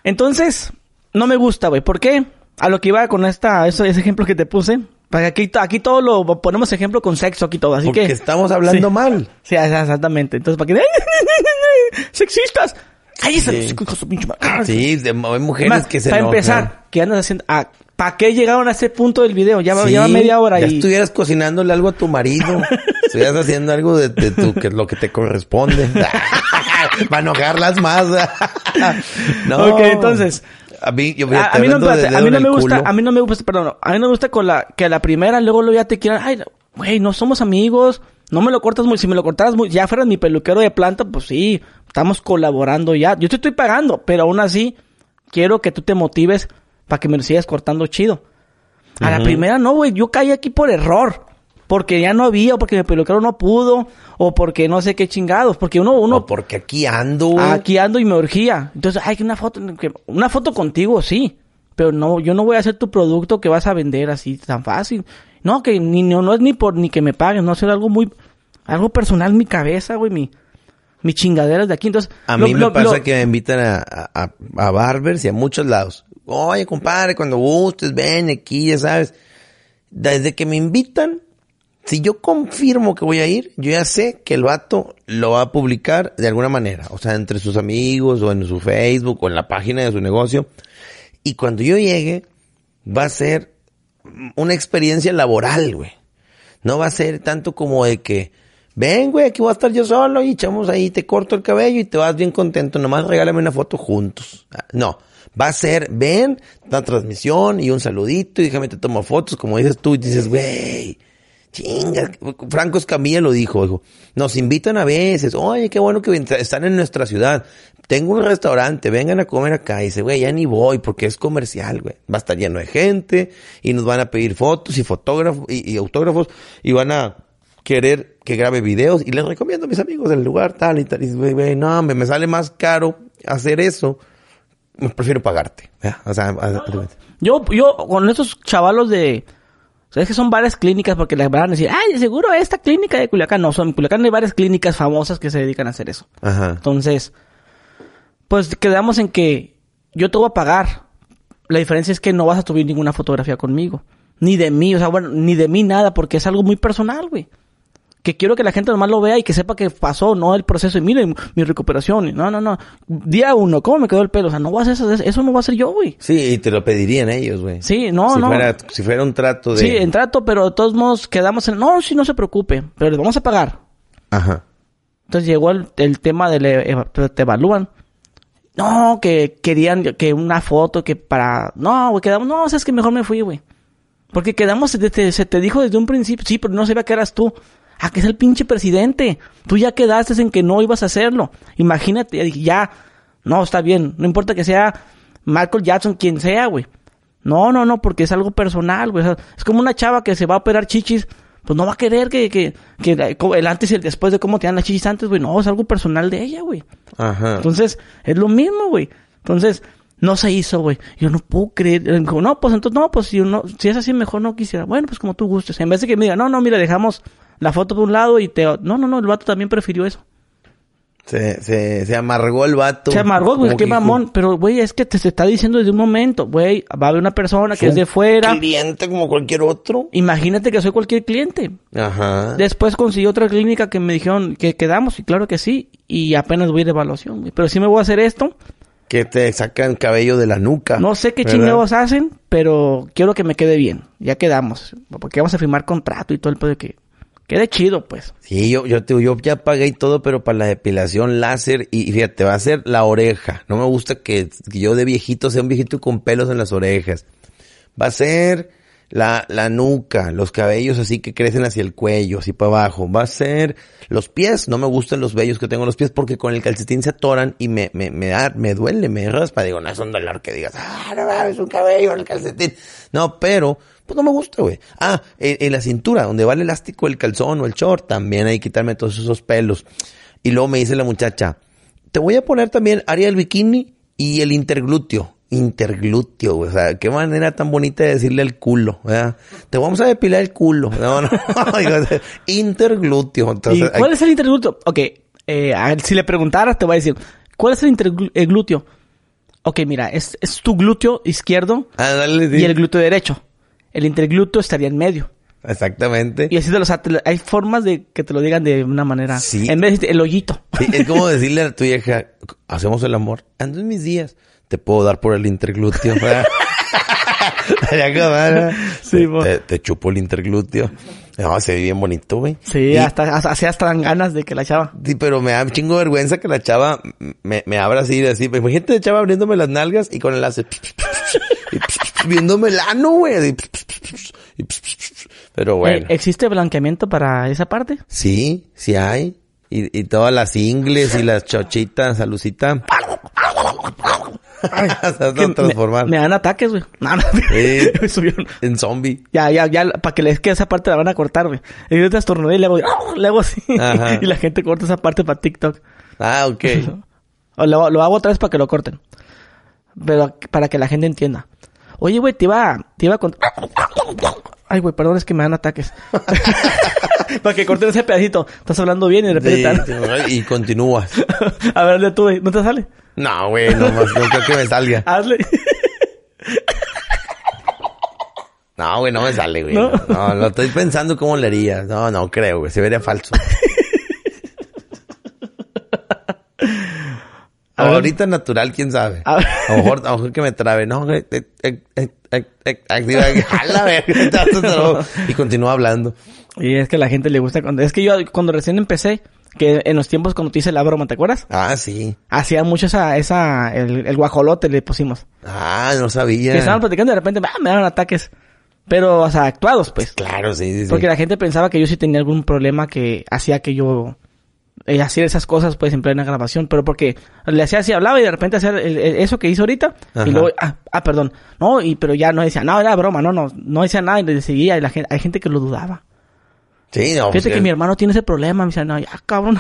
entonces, no me gusta, güey. ¿Por qué? A lo que iba con esta, ese, ejemplo que te puse. Para aquí, aquí todo lo ponemos ejemplo con sexo, aquí todo. Así porque que... estamos hablando Sí. mal. Sí, exactamente. Entonces, para que... ¡Sexistas! ¡Cállese! Sí. hijo de su pinche madre! Sí, de- hay mujeres que se Para enojan. empezar, ¿qué andas haciendo? Ah, ¿Para qué llegaron a ese punto del video? Ya va, Sí, ya va media hora ya y... estuvieras cocinándole algo a tu marido. estuvieras haciendo algo de, de tu, que es lo que te corresponde. Para enojarlas más. no. Ok, entonces... A mí, yo A, a mí no, espérate, a mí no me gusta, a mí no me gusta, perdón, a mí no me gusta con la, que a la primera luego, luego ya te quieran, ay, güey, no somos amigos, no me lo cortas muy, si me lo cortaras muy, ya fueras mi peluquero de planta, pues sí, estamos colaborando ya, yo te estoy pagando, pero aún así, quiero que tú te motives para que me lo sigas cortando chido. A la primera no, güey, yo caí aquí por error. Porque ya no había, o porque mi peluquero no pudo, o porque no sé qué chingados, porque uno, uno, No, porque aquí ando. güey. Aquí ando y me urgía. Entonces, ay, que una foto, una foto contigo, sí. Pero no, yo no voy a hacer tu producto que vas a vender así tan fácil. No, que ni, no, no es ni por, ni que me paguen, no, es algo muy, algo personal mi cabeza, güey, mi, mi chingadera de aquí. Entonces, A lo- mí me lo- pasa lo- que me invitan a, a, a barbers y a muchos lados. Oye, compadre, cuando gustes, ven aquí, ya sabes. Desde que me invitan, si yo confirmo que voy a ir, yo ya sé que el vato lo va a publicar de alguna manera. O sea, entre sus amigos, o en su Facebook, o en la página de su negocio. Y cuando yo llegue, va a ser una experiencia laboral, güey. No va a ser tanto como de que, ven, güey, aquí voy a estar yo solo y echamos ahí, te corto el cabello y te vas bien contento, nomás regálame una foto juntos. Ah, No, va a ser, ven, una transmisión y un saludito y déjame te tomo fotos, como dices tú, y dices, güey, chinga. Franco Escamilla lo dijo, dijo, nos invitan a veces, oye, qué bueno que están en nuestra ciudad. Tengo un restaurante, vengan a comer acá. Y dice, güey, ya ni voy porque es comercial, güey. Va a estar lleno de gente y nos van a pedir fotos y fotógrafos y, y autógrafos y van a querer que grabe videos y les recomiendo a mis amigos del lugar tal y tal. Y dice, güey, güey, no, hombre, me sale más caro hacer eso. Me prefiero pagarte. O sea, Yo, yo, con esos chavalos de... ¿Sabes que son varias clínicas? Porque les van a decir, ay, seguro esta clínica de Culiacán. No, son en Culiacán hay varias clínicas famosas que se dedican a hacer eso. ajá. Entonces, pues quedamos en que yo te voy a pagar. La diferencia es que no vas a subir ninguna fotografía conmigo. Ni de mí, o sea, bueno, ni de mí nada, porque es algo muy personal, güey. Que quiero que la gente nomás lo vea y que sepa que pasó, no el proceso. Y miren, mi recuperación. No, no, no. Día uno, ¿cómo me quedó el pelo? O sea, no voy a hacer eso, eso no voy a hacer yo, güey. Sí, y te lo pedirían ellos, güey. Sí, no, si no. Fuera, si fuera un trato de... Sí, en trato, pero de todos modos quedamos en... No, sí, no se preocupe, pero le vamos a pagar. Ajá. Entonces llegó el, el tema de le- te evalúan. No, que querían que una foto que para... No, güey, quedamos... No, o sea, es que mejor me fui, güey. Porque quedamos... Se te, se te dijo desde un principio... Sí, pero no sabía que eras tú. Ah, que es el pinche presidente. Tú ya quedaste en que no ibas a hacerlo. Imagínate, dije, ya... No, está bien. No importa que sea Michael Jackson, quien sea, güey. No, no, no, porque es algo personal, güey. Es como una chava que se va a operar chichis. Pues no va a querer que, que, que el antes y el después de cómo te dan las chichis antes, güey. No, es algo personal de ella, güey. Ajá. Entonces, es lo mismo, güey. Entonces, No se hizo, güey. Yo no puedo creer. Dijo, no, pues entonces, no, pues si, no, si es así, mejor no quisiera. Bueno, pues como tú gustes. En vez de que me diga, no, no, mira, dejamos la foto de un lado y te... No, no, no, el vato también prefirió eso. Se, se, se amargó el vato. Se amargó, güey, Como qué mamón. Pero, güey, es que te se está diciendo desde un momento, güey, va a haber una persona que es de fuera. Cliente como cualquier otro. Imagínate que soy cualquier cliente. Ajá. Después conseguí otra clínica que me dijeron que quedamos, y claro que sí, y apenas voy de evaluación, güey. Pero sí me voy a hacer esto. Que te sacan cabello de la nuca. No sé qué ¿verdad? chingados hacen, pero quiero que me quede bien. Ya quedamos. Porque vamos a firmar contrato y todo el pedo que quede chido, pues. Sí, yo, yo, te, yo ya pagué y todo, pero para la depilación láser, y, y fíjate, va a ser la oreja. No me gusta que, yo de viejito sea un viejito con pelos en las orejas. Va a ser la, la nuca, los cabellos así que crecen hacia el cuello, así para abajo. Va a ser los pies, no me gustan los vellos que tengo en los pies porque con el calcetín se atoran y me, me, me da, me duele, me raspa. Digo, no es un dolor que digas, ah, no mames, un cabello el calcetín. No, pero, pues no me gusta, güey. Ah, en, en la cintura, donde va el elástico, el calzón o el short, también hay que quitarme todos esos pelos. Y luego me dice la muchacha, te voy a poner también área del bikini y el interglúteo. Interglúteo, güey. o sea, qué manera tan bonita de decirle el culo, ¿verdad? Te vamos a depilar el culo. No, no, interglúteo. Entonces, ¿Y cuál es el interglúteo? Ok, eh, a ver, si le preguntaras te voy a decir, ¿cuál es el interglúteo? Ok, mira, es, es tu glúteo izquierdo Ah, dale, sí. y el glúteo derecho. El interglúteo estaría en medio. Exactamente. Y así te lo, o sea, te lo- hay formas de que te lo digan de una manera. Sí. En vez de el hoyito. Sí, es como decirle a tu vieja, hacemos el amor, ando en mis días, te puedo dar por el interglúteo. Sí, te, te, te chupo el interglúteo. No, se ve bien bonito, güey. Sí, Y- hasta, hasta, hasta dan ganas de que la chava. Sí, pero me da un chingo de vergüenza que la chava me, me abra así, así. Imagínate la chava abriéndome las nalgas y con el láser. y viéndome el ano, güey. Pero Eh, bueno. ¿Existe blanqueamiento para esa parte? Sí, sí hay. Y, y todas las ingles y las chochitas, salucita. Se van Que a me, transformar me dan ataques, güey. No, no. Sí. Me subieron. en zombie. Ya, ya, ya, para que les quede esa parte la van a cortar, güey. Y yo te estornudé y le hago, le hago así. Ajá. y la gente corta esa parte para TikTok. Ah, ok. O lo, lo hago otra vez para que lo corten. Pero para que la gente entienda. Oye, güey, te iba, te iba a contar. Ay, güey, perdón, es que me dan ataques. para que corten ese pedacito. Estás hablando bien y de repente y continúas. A ver, de tú, güey. ¿No te sale? No, güey, no, más, no creo que me salga. Hazle. No, güey, no me sale, güey. ¿No? No, lo estoy pensando cómo le haría. No, no creo, güey. Se vería falso. A ver. Ahorita natural, quién sabe. A lo mejor, a lo mejor que me trabe. No, eh, eh, eh, eh, eh, jala, verga. Y continúa hablando. Y es que a la gente le gusta cuando... Es que yo cuando recién empecé, que en los tiempos cuando te hice la broma, ¿te acuerdas? Ah, sí. Hacía mucho esa, esa, el, el guajolote le pusimos. Ah, no sabía. Que estaban platicando y de repente, ah, me daban ataques. Pero, o sea, actuados, pues. Claro, sí, sí, sí. Porque la gente pensaba que yo sí tenía algún problema que hacía que yo eh, hacía esas cosas, pues, en plena grabación. Pero porque le hacía así, hablaba y de repente hacía eso que hizo ahorita. Ajá. Y luego, ah, ah, perdón. No, y, pero ya no decía, no, era broma, no, no, no decía nada y le seguía. Y la gente, hay gente que lo dudaba. Sí, no. Fíjate que mi hermano tiene ese problema. Me dice, no, ya, cabrón.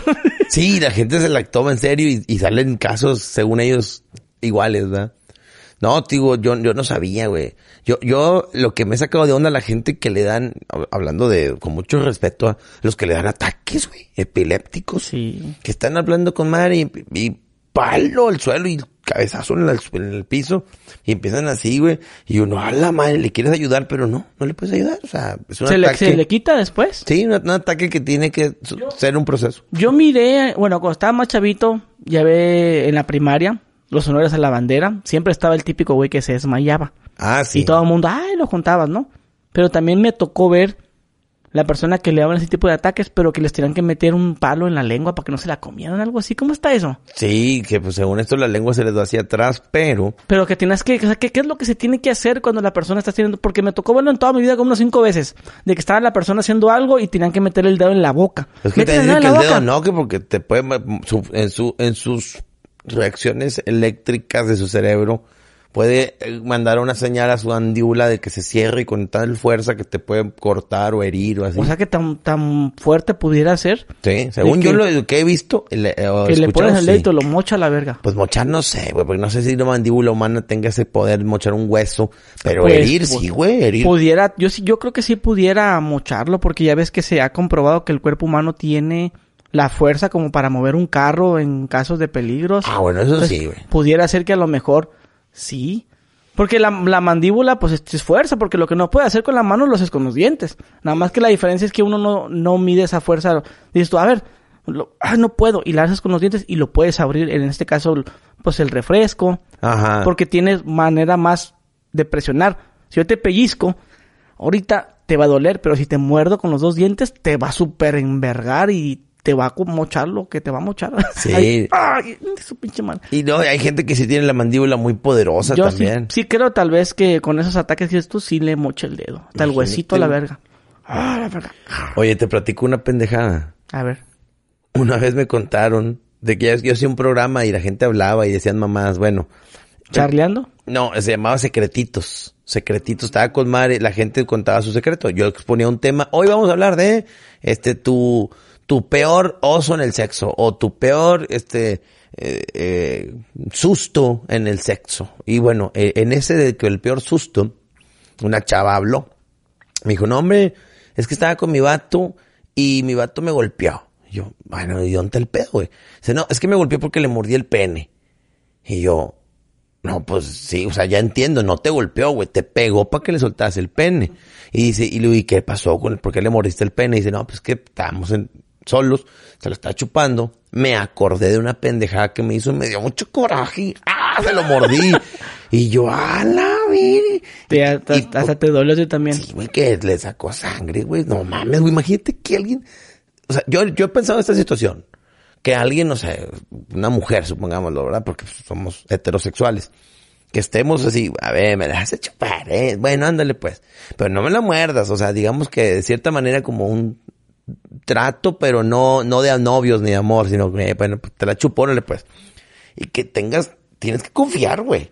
Sí, la gente se la toma en serio y, y salen casos, según ellos, iguales, ¿verdad? No, digo, yo, yo no sabía, güey. Yo, yo, lo que me he sacado de onda a la gente que le dan, hab- hablando de, con mucho respeto a los que le dan ataques, güey, epilépticos. sí. Que están hablando con madre y, y palo al suelo y cabezazo en, el- en el piso. Y empiezan así, güey. Y uno, a la madre, le quieres ayudar, pero no, no le puedes ayudar. O sea, es un ¿Se le, ataque. ¿Se le quita después? Sí, un, un ataque que tiene que ser un proceso. Yo miré, bueno, cuando estaba más chavito, ya ve en la primaria, los honores a la bandera, siempre estaba el típico güey que se desmayaba. Ah, sí. Y todo el mundo, ay, lo juntabas, ¿no? Pero también me tocó ver la persona que le daban ese tipo de ataques, pero que les tenían que meter un palo en la lengua para que no se la comieran, algo así. ¿Cómo está eso? Sí, que pues según esto la lengua se les va hacia atrás, pero Pero que tienes que, o sea, ¿qué, qué es lo que se tiene que hacer cuando la persona está haciendo? Porque me tocó verlo en toda mi vida como unas cinco veces. De que estaba la persona haciendo algo y tenían que meter el dedo en la boca. es que te dicen que el dedo no, que porque te puede su- en su en sus reacciones eléctricas de su cerebro puede eh, mandar una señal a su mandíbula de que se cierre y con tal fuerza que te puede cortar o herir o así. O sea que tan, tan fuerte pudiera ser. Sí, según yo lo que he visto, le, que le pones el dedo lo mocha a la verga. Pues mochar no sé, güey, porque no sé si la mandíbula humana tenga ese poder de mochar un hueso, pero pues, herir pues, sí, güey, herir. Pudiera, yo sí, yo creo que sí pudiera mocharlo, porque ya ves que se ha comprobado que el cuerpo humano tiene la fuerza como para mover un carro en casos de peligros. Ah, bueno, eso sí, güey. Pudiera ser que a lo mejor Sí. Porque la, mandíbula, pues, es fuerza, porque lo que no puede hacer con la mano lo haces con los dientes. Nada más que la diferencia es que uno no, no mide esa fuerza. Dices tú, a ver, ah, no puedo, y la haces con los dientes y lo puedes abrir, en este caso, pues, el refresco. Ajá. Porque tienes manera más de presionar. Si yo te pellizco, ahorita te va a doler, pero si te muerdo con los dos dientes, te va a super envergar y te va a mochar lo que te va a mochar. Sí. ay, su pinche mal. Y no, hay gente que sí tiene la mandíbula muy poderosa Yo también. Sí, creo tal vez que con esos ataques que tú sí le mocha el dedo. Hasta el huesito a la verga. Ah, la verga. Oye, te platico una pendejada. A ver. Una vez me contaron de que yo hacía un programa y la gente hablaba y decían mamás, bueno. ¿Charleando? No, se llamaba Secretitos. Secretitos, estaba con madre, la gente contaba su secreto. Yo exponía un tema. Hoy vamos a hablar de este tu tu peor oso en el sexo o tu peor este eh, eh, susto en el sexo. Y bueno, eh, en ese de que el peor susto, una chava habló. Me dijo, no hombre, es que estaba con mi vato y mi vato me golpeó. Y yo, bueno, ¿y dónde el pedo, güey? Dice, no, es que me golpeó porque le mordí el pene. Y yo, no, pues sí, o sea, ya entiendo, no te golpeó, güey, te pegó para que le soltas el pene. Y dice, y le ¿qué pasó con él? ¿Por qué le mordiste el pene? Y dice, no, pues que estábamos en, solos, se lo está chupando. Me acordé de una pendejada que me hizo y me dio mucho coraje. ¡Ah! Se lo mordí. y yo, ¡ah, la te, hasta, te dolió también. Sí, güey, que le sacó sangre, güey. No mames, güey. Imagínate que alguien. O sea, yo, yo he pensado en esta situación. Que alguien, no sé, una mujer, supongámoslo, ¿verdad? Porque somos heterosexuales. Que estemos así, a ver, me dejas chupar, ¿eh? Bueno, ándale pues. Pero no me la muerdas, o sea, digamos que de cierta manera como un trato, pero no, no de novios ni de amor, sino que, bueno, pues, te la chupónale pues. Y que tengas, tienes que confiar, güey.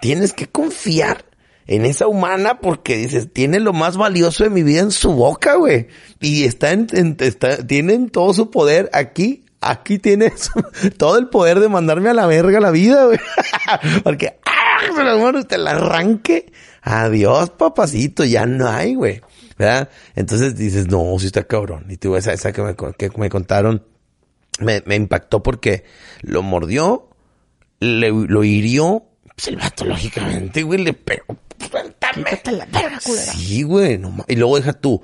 Tienes que confiar en esa humana porque dices, tiene lo más valioso de mi vida en su boca, güey. Y está en, está, tienen todo su poder aquí. Aquí tienes todo el poder de mandarme a la verga la vida, güey. porque, ¡ah! te la arranque. Adiós, papacito, ya no hay, güey. ¿Verdad? Entonces dices, no, si está cabrón. Y tú, esa, esa que me, que me contaron me, me impactó porque lo mordió, le, lo hirió, pues el vato, lógicamente, güey, le pegó. Sí, güey, y luego deja tú,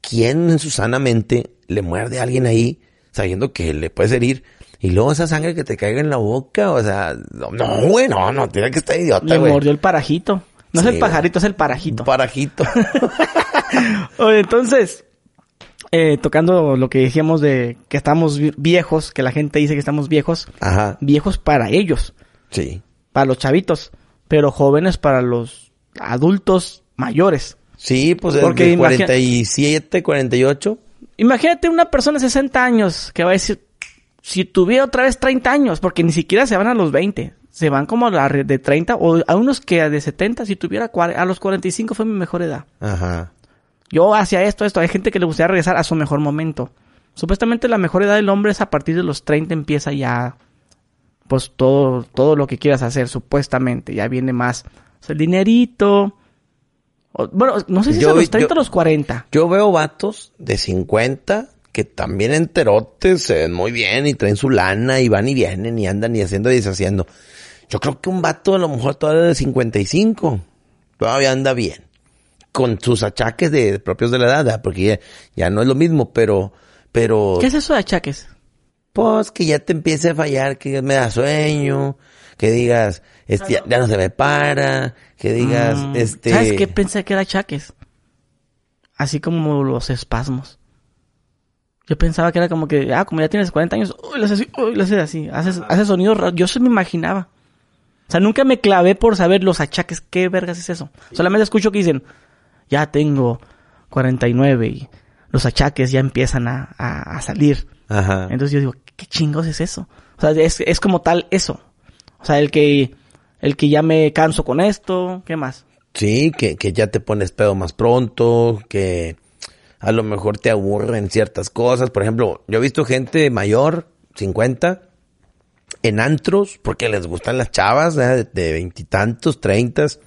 ¿quién en su sana mente le muerde a alguien ahí sabiendo que le puedes herir? Y luego esa sangre que te caiga en la boca, o sea, no, güey, no, no, tiene que estar idiota, Le mordió el parajito. No es el pajarito, es el parajito. Parajito. Entonces, eh, tocando lo que decíamos de que estamos viejos, que la gente dice que estamos viejos. Ajá. Viejos para ellos. Sí. Para los chavitos. Pero jóvenes para los adultos mayores. Sí, pues Porque de 47, 48. Imagínate una persona de 60 años que va a decir, si tuviera otra vez 30 años, porque ni siquiera se van a los 20 se van como a la de 30 o a unos que de 70, si tuviera a los 45 fue mi mejor edad. Ajá. Yo hacía esto, esto, hay gente que le gustaría regresar a su mejor momento. Supuestamente la mejor edad del hombre es a partir de los 30 empieza ya pues todo todo lo que quieras hacer supuestamente, ya viene más el dinerito. bueno, no sé si a los 30 o los 40. Yo veo vatos de 50 que también enterotes se ven muy bien y traen su lana y van y vienen y andan y haciendo y deshaciendo. Yo creo que un vato a lo mejor todavía de 55 todavía anda bien. Con sus achaques de, propios de la edad, porque ya, no es lo mismo, pero, pero. ¿Qué es eso de achaques? Pues que ya te empiece a fallar, que me da sueño, que digas, este, ya, no se me para, que digas, mm, este. ¿Sabes qué pensé que era achaques? Así como los espasmos. Yo pensaba que era como que, ah, como ya tienes 40 años, uy, lo haces así, uy, lo haces así, haces, haces sonidos raros. Yo se me imaginaba. O sea, nunca me clavé por saber los achaques. ¿Qué vergas es eso? Solamente escucho que dicen, ya tengo 49 y los achaques ya empiezan a, a, salir. Ajá. Entonces yo digo, ¿qué chingos es eso? O sea, es, es como tal eso. O sea, el que el que ya me canso con esto, ¿qué más? Sí, que, que ya te pones pedo más pronto, que a lo mejor te aburren ciertas cosas. Por ejemplo, yo he visto gente mayor, 50, en antros, porque les gustan las chavas ¿eh? de veintitantos, treintas,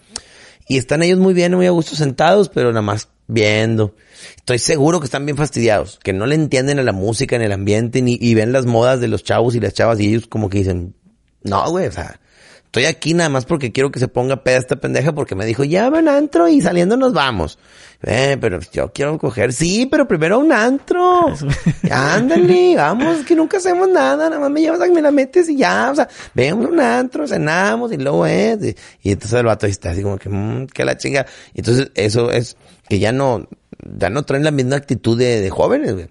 y están ellos muy bien, muy a gusto sentados, pero nada más viendo. Estoy seguro que están bien fastidiados, que no le entienden a la música, en el ambiente, ni, y ven las modas de los chavos y las chavas, y ellos como que dicen, no, güey, o sea, Estoy aquí nada más porque quiero que se ponga peda esta pendeja porque me dijo, ya van antro y saliendo nos vamos. Eh, pero yo quiero coger, sí, pero primero un antro. Ándale, vamos, que nunca hacemos nada, nada más me llevas a me la metes y ya, o sea, vemos un antro, cenamos y luego es. Y, entonces el vato está así como que, mmm, que la chinga. Y entonces eso es que ya no, ya no traen la misma actitud de, de jóvenes, güey.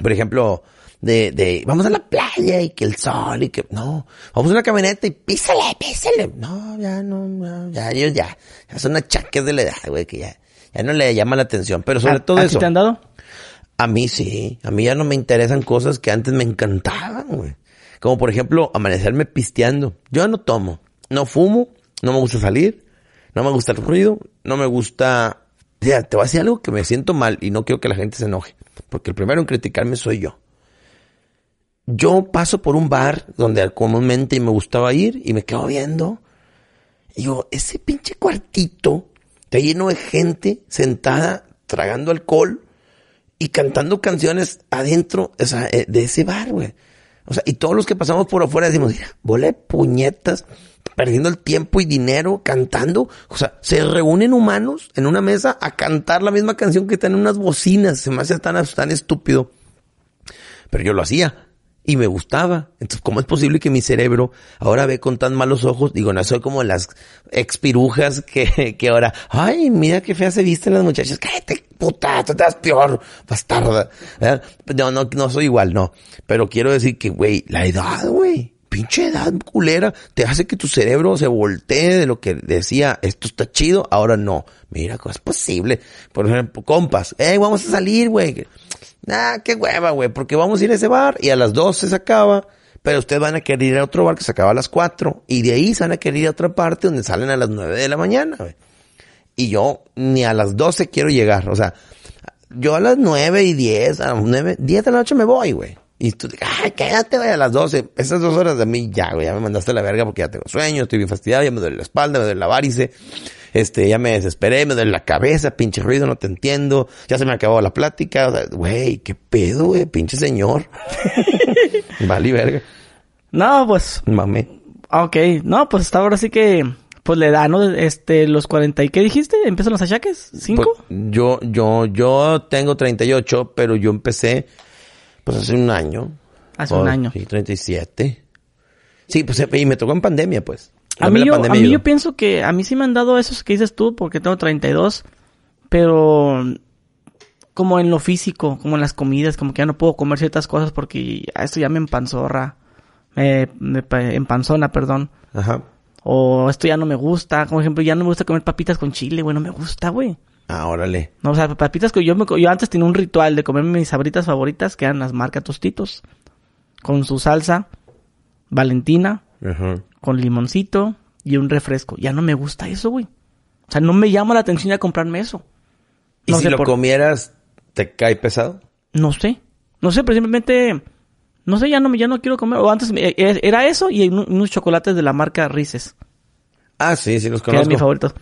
Por ejemplo, de, de, vamos a la playa y que el sol y que, no, vamos a una camioneta y písale, písale. No, ya no, ya, ellos ya, ya son achaques de la edad, güey, que ya, ya no le llama la atención. Pero sobre todo eso. te han dado? A mí sí, a mí ya no me interesan cosas que antes me encantaban, güey. Como por ejemplo, amanecerme pisteando. Yo no tomo, no fumo, no me gusta salir, no me gusta el ruido, no me gusta... Ya, te voy a decir algo que me siento mal y no quiero que la gente se enoje. Porque el primero en criticarme soy yo yo paso por un bar donde comúnmente me gustaba ir y me quedo viendo. Y digo, ese pinche cuartito está lleno de gente sentada tragando alcohol y cantando canciones adentro eh, de ese bar, güey. O sea, y todos los que pasamos por afuera decimos, mira, bola de puñetas, perdiendo el tiempo y dinero cantando. O sea, se reúnen humanos en una mesa a cantar la misma canción que están en unas bocinas. Se me hace tan, tan estúpido. Pero yo lo hacía y me gustaba. Entonces, ¿cómo es posible que mi cerebro ahora ve con tan malos ojos? Digo, no soy como las expirujas que, que ahora, ay, mira qué fea se visten las muchachas, cállate, puta, tú estás peor, bastarda. No, no, no soy igual, no. Pero quiero decir que, güey, la edad, güey, pinche edad culera, te hace que tu cerebro se voltee de lo que decía, esto está chido, ahora no. Mira, ¿cómo es posible? Por ejemplo, compas, eh, vamos a salir, güey Ah, qué hueva, güey, porque vamos a ir a ese bar y a las 12 se acaba, pero ustedes van a querer ir a otro bar que se acaba a las 4 y de ahí se van a querer ir a otra parte donde salen a las 9 de la mañana, güey. Y yo ni a las 12 quiero llegar, o sea, yo a las 9 y 10, a las 9, 10 de la noche me voy, güey. Y tú, ay, quédate, güey, a las 12. Esas dos horas de mí, ya, güey, ya me mandaste a la verga porque ya tengo sueño, estoy bien fastidiado, ya me duele la espalda, me duele la varice este, ya me desesperé, me duele la cabeza, pinche ruido, no te entiendo, ya se me acabó la plática, o sea, güey, qué pedo, güey, pinche señor. vale, verga. No, pues. Mame. Ok, no, pues hasta ahora sí que, pues le da, ¿no? Este, los 40, ¿y qué dijiste? ¿Empiezan los achaques? ¿Cinco? Pues, yo, yo, yo tengo 38, pero yo empecé, pues hace un año. Hace un año. Sí, 37. Sí, pues, y me tocó en pandemia, pues. A mí, yo, a mí yo pienso que a mí sí me han dado esos que dices tú, porque tengo 32, pero como en lo físico, como en las comidas, como que ya no puedo comer ciertas cosas porque esto ya me empanzorra, me, me empanzona, perdón. Ajá. O esto ya no me gusta, como ejemplo, ya no me gusta comer papitas con chile, güey, no me gusta, güey. Ah, órale. No, o sea, papitas que yo me, yo antes tenía un ritual de comer mis sabritas favoritas, que eran las marcas Tostitos, con su salsa, Valentina, Ajá con limoncito y un refresco. Ya no me gusta eso, güey. O sea, no me llama la atención a comprarme eso. ¿Y si lo comieras, te cae pesado? No sé. No sé, pero simplemente... No sé, ya no, ya no quiero comer. O antes e, e, era eso y unos chocolates de la marca Rices. Ah, sí, sí los conozco. Que eran mis favoritos.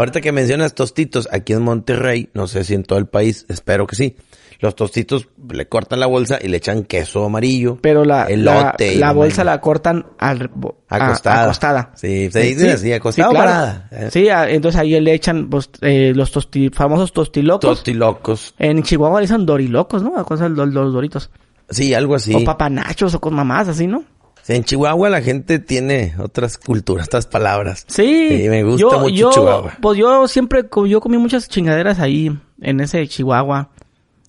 Ahorita que mencionas tostitos, aquí en Monterrey, no sé si en todo el país, espero que sí los tostitos le cortan la bolsa y le echan queso amarillo. Pero la, elote la, bolsa la cortan al, acostada. acostada. Sí, se dice así, acostada sí, parada. Sí, entonces ahí le echan pues, eh, los tosti, famosos tostilocos. Tostilocos. En Chihuahua le dicen dorilocos, ¿no? Los, los doritos. Sí, algo así. O papanachos o con mamás, así, ¿no? En Chihuahua la gente tiene otras culturas, otras palabras. Sí. Y me gusta mucho Chihuahua. Pues yo siempre, yo comí muchas chingaderas ahí, en ese Chihuahua.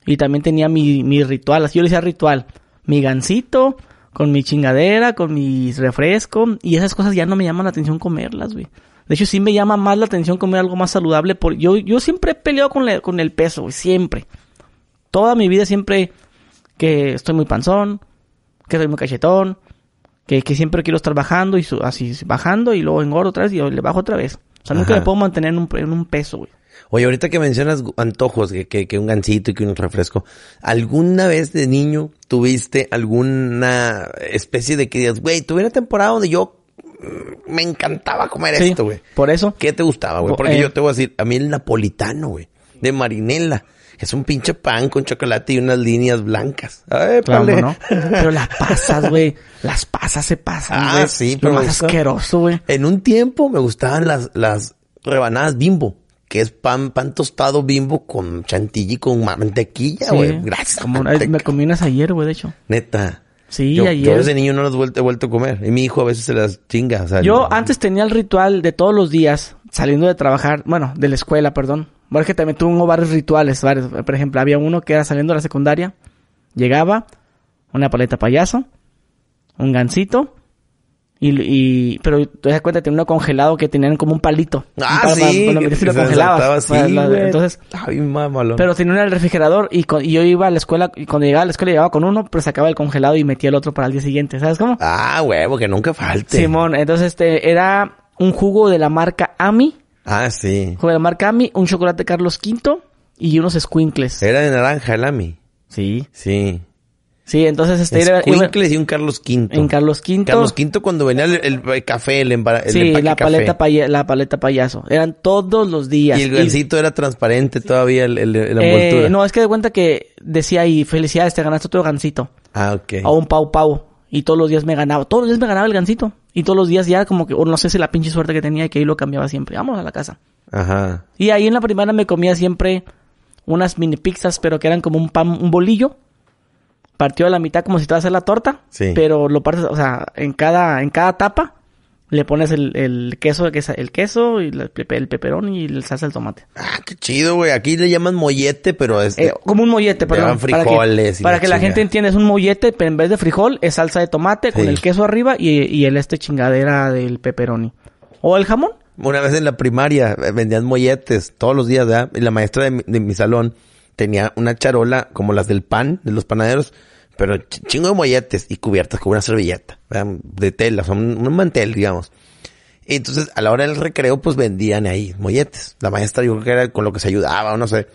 Y también tenía mi, mi ritual, así yo le decía ritual. Mi gancito, con mi chingadera, con mi refresco. Y esas cosas ya no me llaman la atención comerlas, güey. De hecho, sí me llama más la atención comer algo más saludable. Por... Yo, yo siempre he peleado con, con el peso, güey. Siempre. Toda mi vida siempre que estoy muy panzón, que soy muy cachetón, Que, que siempre quiero estar bajando y su- así bajando y luego engordo otra vez y le bajo otra vez. O sea, nunca Ajá. me puedo mantener en un, en un peso, güey. Oye, ahorita que mencionas antojos, que, que, que un gansito y que un refresco, ¿alguna vez de niño tuviste alguna especie de que digas, güey, tuve una temporada donde yo mm, me encantaba comer Sí, esto, güey? Por eso. ¿Qué te gustaba, güey? Po- Porque eh. yo te voy a decir, a mí el napolitano, güey, de marinela. Es un pinche pan con chocolate y unas líneas blancas. Ay, Claro. ¿no? Pero las pasas, güey. Las pasas se pasan, Ah, sí, Lo pero más me gusta. asqueroso, güey. En un tiempo me gustaban las, las rebanadas bimbo, que es pan, pan tostado bimbo con chantilly, con mantequilla, Sí. güey. Gracias. Como una- manteca. me comí unas ayer, güey, de hecho. Neta. Sí, yo, ayer. yo desde niño no las he vuelto a comer. Y mi hijo a veces se las chinga. o sea, Yo no- antes tenía el ritual de todos los días, saliendo de trabajar, bueno, de la escuela, perdón. Bueno, es que también tuve varios rituales, varios. Por ejemplo, había uno que era saliendo de la secundaria, llegaba, una paleta payaso, un gansito, y, y pero te das cuenta, tenía uno congelado que tenían como un palito. Ah, Un sí. Cuando metías y lo congelabas. saltaba así, Para güey. entonces, Ay, mamalón. pero tenía uno en el refrigerador y, con- y yo iba a la escuela, y cuando llegaba a la escuela llegaba con uno, pero sacaba el congelado y metía el otro para el día siguiente, ¿sabes cómo? Ah, huevo, que nunca falte. Simón, entonces este era un jugo de la marca Ami, Ah, sí. jugo de la marca Ami, un chocolate Carlos V y unos squinkles. Era de naranja el Ami. Sí. Sí. Sí, entonces este era y un Carlos V. en Carlos V. Carlos V cuando venía el, el- el café, el, embara- el sí, la paleta paya- la paleta payaso. Eran todos los días. Y el gansito era transparente todavía el eh, envoltura. no, es que de cuenta que decía ahí, felicidades, te ganaste otro gansito. Ah, ok. O un pau pau. Y todos los días me ganaba. Todos los días me ganaba el gansito. Y todos los días ya como que, o no sé si la pinche suerte que tenía y que ahí lo cambiaba siempre. Vamos a la casa. Ajá. Y ahí en la primera me comía siempre unas mini pizzas, pero que eran como un pan, un bolillo. Partió a la mitad como si te vas a hacer la torta. Sí. Pero lo partes, o sea, en cada, en cada tapa le pones el, el queso, que es el queso y el peperón y el salsa del tomate. Ah, qué chido, güey. Aquí le llaman mollete, pero es... Eh, como un mollete, perdón. Para que- frijoles y Para la que, la gente entienda, es un mollete, pero en vez de frijol es salsa de tomate con el queso arriba y, y el este chingadera del pepperoni. O el jamón. Una vez en la primaria eh, vendían molletes todos los días, ¿verdad? Y la maestra de mi, de mi salón tenía una charola como las del pan, de los panaderos, pero ch- chingo de molletes y cubiertas con una servilleta, ¿verdad? De tela, son un, un mantel, digamos. Entonces, a la hora del recreo, pues vendían ahí molletes. La maestra, yo creo que era con lo que se ayudaba, o no sé.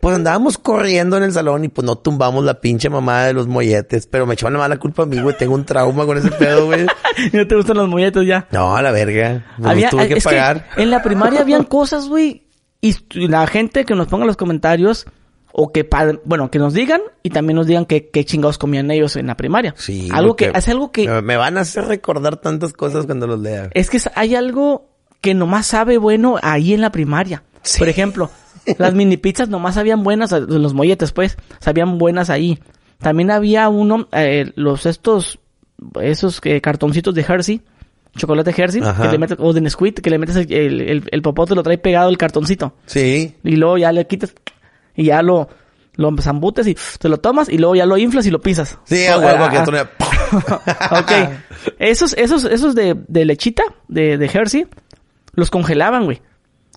Pues andábamos corriendo en el salón y pues no tumbamos la pinche mamada de los molletes, pero me echaban la mala culpa a mí, güey. Tengo un trauma con ese pedo, güey. ¿No te gustan los molletes ya? No, a la verga. Pues Había, tuve que es pagar. en la primaria habían cosas, güey. Y y la gente que nos ponga en los comentarios, o que, bueno, que nos digan, y también nos digan qué qué chingados comían ellos en la primaria. Sí. Algo que, es algo que, Me, van a hacer recordar tantas cosas cuando los lea. es que hay algo que nomás sabe bueno ahí en la primaria. Sí. Por ejemplo, las mini pizzas nomás sabían buenas, los molletes pues, sabían buenas ahí. También había uno, eh, los estos, esos eh, cartoncitos de Hershey, chocolate Hershey, Ajá. que le metes, o de Nesquik, que le metes el, el, el, el popote, lo trae pegado el cartoncito. Sí. Y luego ya le quitas y ya lo, lo zambutes y te lo tomas y luego ya lo inflas y lo pisas. Sí, O- huevo ah, que ah. esto no- ok. Esos, esos, esos de, de lechita, de, de Hershey, los congelaban, güey.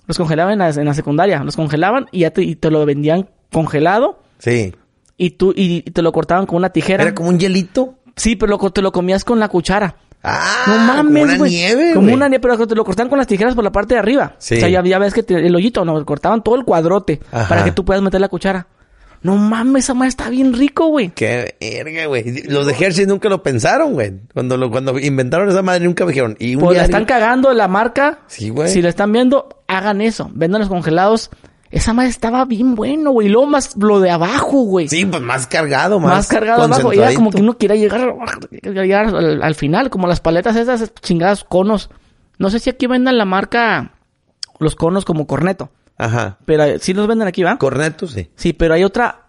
Los congelaban en la, en la secundaria. Los congelaban y ya te, y te lo vendían congelado Sí. y tú, y, y te lo cortaban con una tijera. Era como un hielito. Sí, pero lo, te lo comías con la cuchara. Ah, No mames, como una nieve, Como una nieve, pero te lo cortaban con las tijeras por la parte de arriba. Sí. O sea, ya, ya ves que te- el hoyito, no, cortaban todo el cuadrote Ajá. para que tú puedas meter la cuchara. No mames, esa madre está bien rico, güey. Qué verga, güey. Los de Hershey nunca lo pensaron, güey. Cuando lo, cuando inventaron esa madre nunca me dijeron. Y un Pues la están cagando la marca. Sí, güey. Si la están viendo, hagan eso. Vendan los congelados. Esa madre estaba bien bueno, güey. Y luego más lo de abajo, güey. Sí, pues más cargado, más, más, cargado abajo. Era como que uno quiera llegar, llegar al, al final, como las paletas esas chingadas conos. No sé si aquí vendan la marca, los conos como corneto. Ajá. Pero eh, sí los venden aquí, ¿va? Corneto, sí. Sí, pero hay otra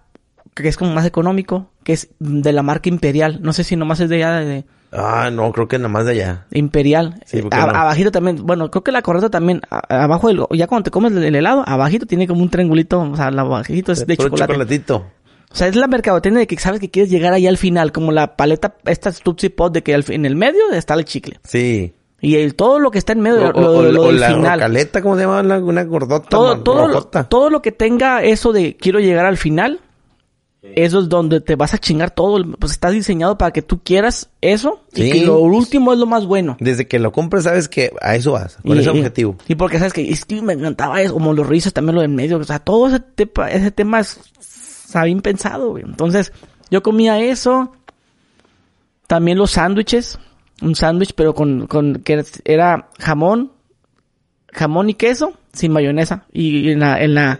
que es como más económico, que es de la marca Imperial. No sé si nomás es de allá de Ah, no, creo que nada más de allá. Imperial. Sí, A- no. Abajito también, bueno, creo que la corneta también, a- abajo del, ya cuando te comes el, el helado, abajito tiene como un triangulito, o sea, abajito es de chocolate. chocolatito. O sea, es la mercadotecnia de que sabes que quieres llegar ahí al final, como la paleta, esta Tootsie Pop de que al en el medio está el chicle. Sí. Y el- todo lo que está en medio, o- lo, o- lo o del la final. rocaleta, ¿cómo se llama? La- una gordota. Todo, todo, todo lo que tenga eso de quiero llegar al final, eso es donde te vas a chingar todo. Pues está diseñado para que tú quieras eso y que lo último es lo más bueno. Desde que lo compras sabes que a eso vas, con Y- ese objetivo. Y, porque sabes que es que me encantaba eso, como los rizos también lo de en medio. O sea, todo ese, tepa- ese tema es, bien pensado, güey. Entonces, yo comía eso. También los sándwiches. Un sándwich, pero con, con, que era- era jamón, jamón y queso, sin mayonesa. Y en la, en la,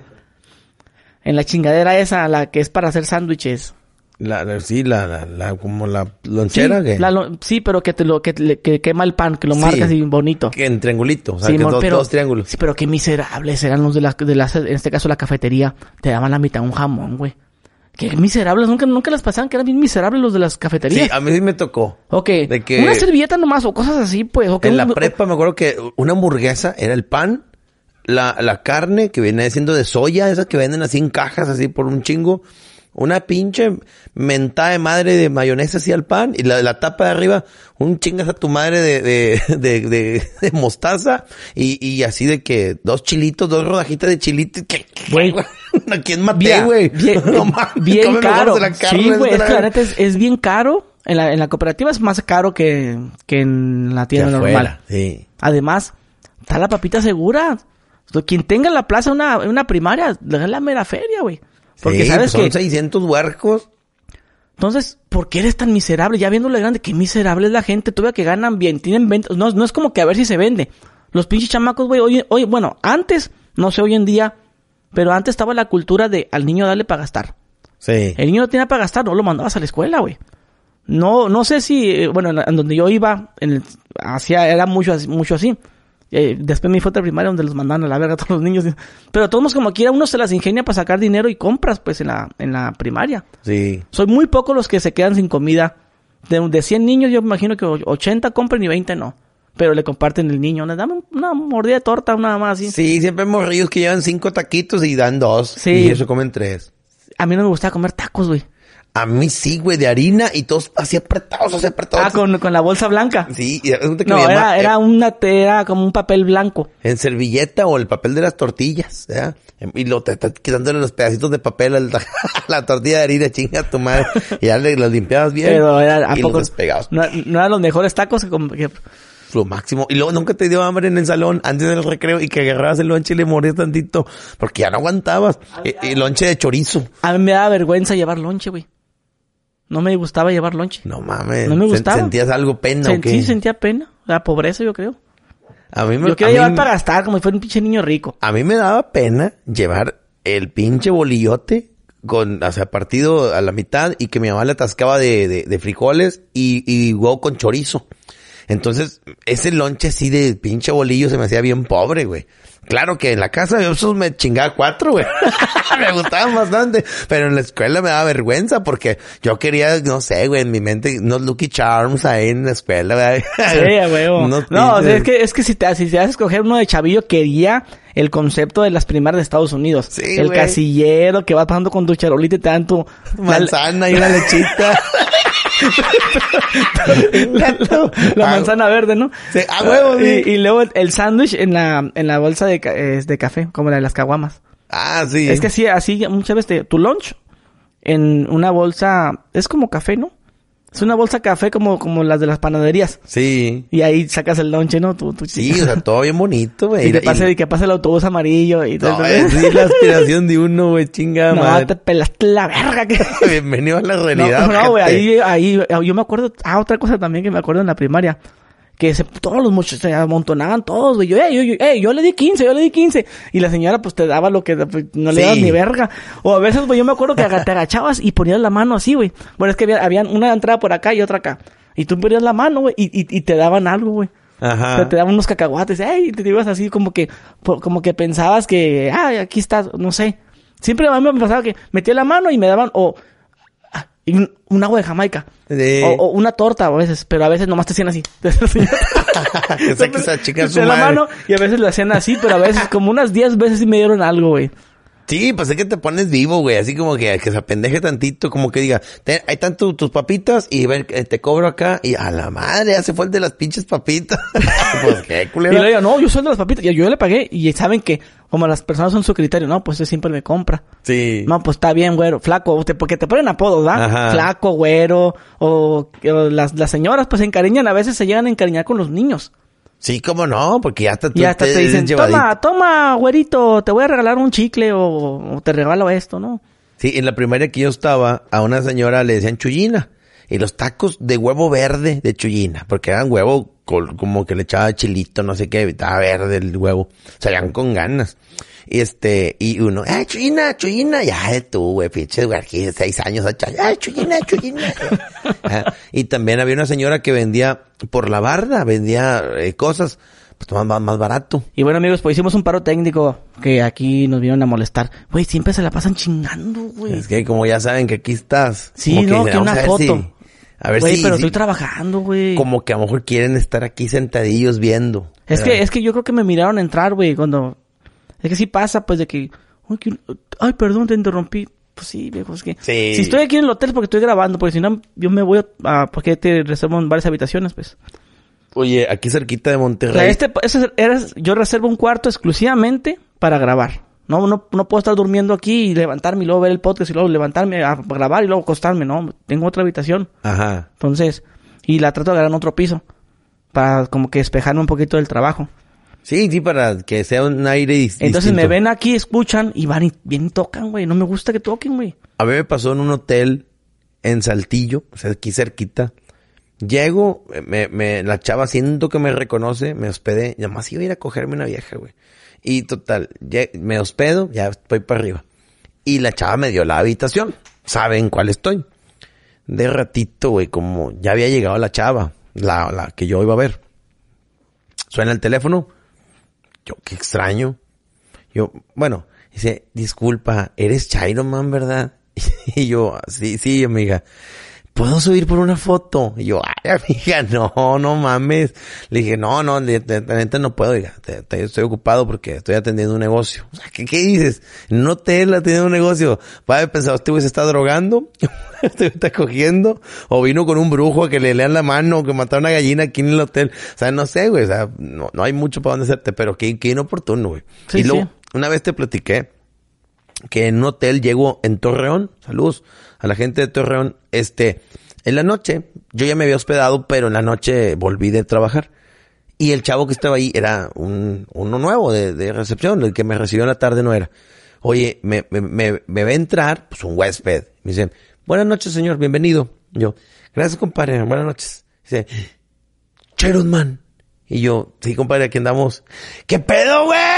en la chingadera esa, la que es para hacer sándwiches. La, la- sí, la, la, la- como la lonchera sí, que, la lo- sí, pero que te lo, que, que quema el pan, que lo Sí. marcas así bonito. que en triangulito, o sea, Sí, que dos, pero- dos triángulos. Sí, pero qué miserables eran los de las, de las, en este caso la cafetería. Te daban la mitad un jamón, güey. Qué miserables, nunca, nunca les pasaban que eran bien miserables los de las Sí, cafeterías. a mí sí me tocó. ok, de que- una servilleta nomás o cosas así, pues. En la un- prepa me acuerdo que una hamburguesa era el pan, la, la carne que viene siendo de soya, esas que venden así en cajas, así por un chingo. Una pinche mentada de madre de mayonesa así al pan y la, la tapa de arriba, un chingas a tu madre de, de, de, de- de mostaza y, y así de que dos chilitos, dos rodajitas de chilitos. ¿Qué, qué, Güey. ¿A quién maté, güey? bien, No bien caro. la carne, sí, güey, es que la neta es, es bien caro. En la, en la cooperativa es más caro que, que en la tienda normal. Sí. Además, está la papita segura. Quien tenga en la plaza una, una primaria, le da la mera feria, güey. Porque Sí, sabes son que... 600 huercos. Entonces, ¿por qué eres tan miserable? Ya viéndole grande, qué miserable es la gente. Todavía que ganan bien, tienen ventas. No, no es como que a ver si se vende. Los pinches chamacos, güey, hoy, hoy, bueno, antes, no sé hoy en día, pero antes estaba la cultura de al niño darle para gastar. Sí. El niño no tenía para gastar, no lo mandabas a la escuela, güey. No, no sé si, eh, bueno, en, donde yo iba, en el, era mucho, mucho así. Eh, después me fue otra primaria donde los mandaban a la verga a todos los niños. Pero todos como quiera uno se las ingenia para sacar dinero y compras, pues, en la, en la primaria. Sí. Soy muy pocos los que se quedan sin comida. De, de 100 niños, yo me imagino que 80 compran y 20 no. Pero le comparten el niño. Le dame una mordida de torta, una más así. Sí, siempre hay morrillos que llevan cinco taquitos y dan dos. Sí. Y eso comen tres. A mí no me gustaba comer tacos, güey. A mí sí, güey, de harina y todos así apretados, así apretados. Ah, con, con la bolsa blanca. Sí, y resulta que No, mi mamá, era, eh, era una, era como un papel blanco. en servilleta o el papel de las tortillas, ¿ya? Y lo te estás quitándole los pedacitos de papel a la, a la tortilla de harina, chinga tu madre. Y ya le, los limpiabas bien. Pero era, ¿a y poco? los despegabas. No, no eran los mejores tacos que, que- Lo máximo. Y luego nunca te dio hambre en el salón antes del recreo y que agarrabas el lonche y le morías tantito porque ya no aguantabas. Y, y lonche de chorizo. A mí me daba vergüenza llevar lonche, güey. No me gustaba llevar lonche. No mames. No me gustaba. ¿Sentías algo pena o qué? sí, sentía pena. La pobreza, yo creo. A mí me, Yo quería llevar mí- para gastar como si fuera un pinche niño rico. A mí me daba pena llevar el pinche bolillote con, o sea, partido a la mitad y que mi mamá le atascaba de, de, de frijoles y, y huevo con chorizo. Entonces, ese lonche así de pinche bolillo se me hacía bien pobre, güey. Claro que en la casa yo me chingaba cuatro, güey. me gustaban bastante. Pero en la escuela me daba vergüenza porque yo quería, no sé, güey, en mi mente, unos Lucky Charms ahí en la escuela, güey. Sí. Unos No, o sea, pinches- es que, es que si te, si te vas a escoger uno de chavillo, quería el concepto de las primarias de Estados Unidos. Sí, el güey. casillero que vas pasando con tu charolita y te dan tu... manzana y una lechita. La, Ah, manzana verde, ¿no? Sí, a huevo, y, luego el, sándwich en la, en la bolsa de, de café, como la de las caguamas. Ah, sí. Es que así, así muchas veces te- tu lunch en una bolsa, es como café, ¿no? Es una bolsa café como, como las de las panaderías. Sí. Y ahí sacas el lonche, ¿no? Tu, tu Sí, o sea, todo bien bonito, güey. y que pase, y que pase el autobús amarillo y todo No, es sí, la aspiración de uno, güey, chinga No, madre. te pelaste la verga. Que... Bienvenido a la realidad. no, güey, ahí, ahí, yo me acuerdo, ah, otra cosa también que me acuerdo en la primaria, que se, todos los muchachos se amontonaban todos, güey, yo, eh, yo, yo, yo le di 15, yo le di 15, y la señora pues te daba lo que, pues, no le Sí. dabas ni verga, o a veces, güey, yo me acuerdo que te agachabas y ponías la mano así, güey, bueno, es que había, habían una entrada por acá y otra acá, y tú ponías la mano, güey, y, y, y te daban algo, güey. O Ajá. sea, te daban unos cacahuates, ey, y te ibas así como que, como que pensabas que, ah, aquí estás, no sé. Siempre a mí me pasaba que metía la mano y me daban, o, y un, un agua de Jamaica. Sí. O, o una torta a veces, pero a veces nomás te hacían así. Que saques a chica Te su la mano y a veces lo hacían así, pero a veces como unas 10 veces sí me dieron algo, güey. Sí, pues es que te pones vivo, güey. Así como que, que se apendeje tantito, como que diga, "Ten, ahí están tu- tus papitas y ven, eh, te cobro acá. Y a la madre, hace falta de las pinches papitas. pues qué Y culera. le digo, no, yo soy el de las papitas. Y yo ya le pagué. Y saben que, como las personas son su criterio, no, pues él siempre me compra. Sí. No, pues está bien, güero. Flaco, te- porque te ponen apodos, ¿verdad? Flaco, güero. O, o las, las señoras, pues se encariñan. A veces se llegan a encariñar con los niños. Sí, cómo no, porque ya hasta Y hasta te dicen, llevadito. toma, toma, güerito, te voy a regalar un chicle o, o te regalo esto, ¿no? Sí, en la primaria que yo estaba, a una señora le decían chullina. Y los tacos de huevo verde de chullina, porque eran huevo col- como que le echaba chilito, no sé qué, estaba verde el huevo. Salían con ganas. Y este, y uno, ¡eh, chullina, chullina! Ya, tú, güey, pinche güey, aquí seis años, ¡eh, chullina, chullina! Y también había una señora que vendía por la barda, vendía eh, cosas, pues más, más, barato. Y bueno, amigos, pues hicimos un paro técnico que aquí nos vinieron a molestar. Güey, siempre se la pasan chingando, güey. Es que como ya saben que aquí estás. Sí, no, que "Vamos una foto". si- a ver Güey, si, pero si- estoy trabajando, güey. como que a lo mejor quieren estar aquí sentadillos viendo. Es que, es que yo creo que me miraron entrar, güey, cuando... Es que sí pasa, pues, de que... Ay, perdón, te interrumpí. Pues sí, viejo, es que... Sí. Si estoy aquí en el hotel es porque estoy grabando, porque si no, yo me voy a... a- porque te reservo en varias habitaciones, pues. Oye, aquí cerquita de O sea, Monterrey. este, ese yo reservo un cuarto exclusivamente para grabar. No, no, no puedo estar durmiendo aquí y levantarme y luego ver el podcast y luego levantarme a grabar y luego acostarme, no. Tengo otra habitación. Ajá. Entonces, y la trato de agarrar en otro piso. Para como que despejarme un poquito del trabajo. Sí, sí, para que sea un aire dis- Entonces me distinto. ven aquí, escuchan y van y y tocan, güey. No me gusta que toquen, güey. A mí me pasó en un hotel en Saltillo, o sea, aquí cerquita. Llego, me, me, la chava siento que me reconoce, me hospedé, y además iba a ir a cogerme una vieja, güey. Y total, lle- me hospedo, ya voy para arriba. Y la chava me dio la habitación, saben cuál estoy. De ratito, güey, como ya había llegado la chava, la, la que yo iba a ver. Suena el teléfono. Yo, qué extraño. Yo, bueno, dice, disculpa, eres Chairo Man, ¿verdad? Y yo, sí, sí, amiga. ¿Puedo subir por una foto? Y yo, ay, amiga, no, no mames. Le dije, no, no, neta no puedo, te- te- estoy ocupado porque estoy atendiendo un negocio. O sea, ¿qué, qué dices? No te atendiendo un negocio. Va a pensar, ¿este güey se está drogando? ¿Este güey está cogiendo? ¿O vino con un brujo a que le lean la mano? ¿O que mataron una gallina aquí en el hotel? O sea, no sé, güey. O sea, no, no hay mucho para dónde hacerte, pero qué, qué inoportuno, güey. Sí, y luego, sí. una vez te platiqué que en un hotel llego en Torreón, saludos a la gente de Torreón, este, en la noche, yo ya me había hospedado, pero en la noche volví de trabajar. Y el chavo que estaba ahí era un, uno nuevo de, recepción, el que me recibió en la tarde no era. Oye, me, me, me, me ve entrar, pues un huésped. Me dice, buenas noches señor, bienvenido. Yo, gracias compadre, buenas noches. Dice, Cheron Man. Y yo, sí, compadre, aquí andamos. ¿Qué pedo, güey?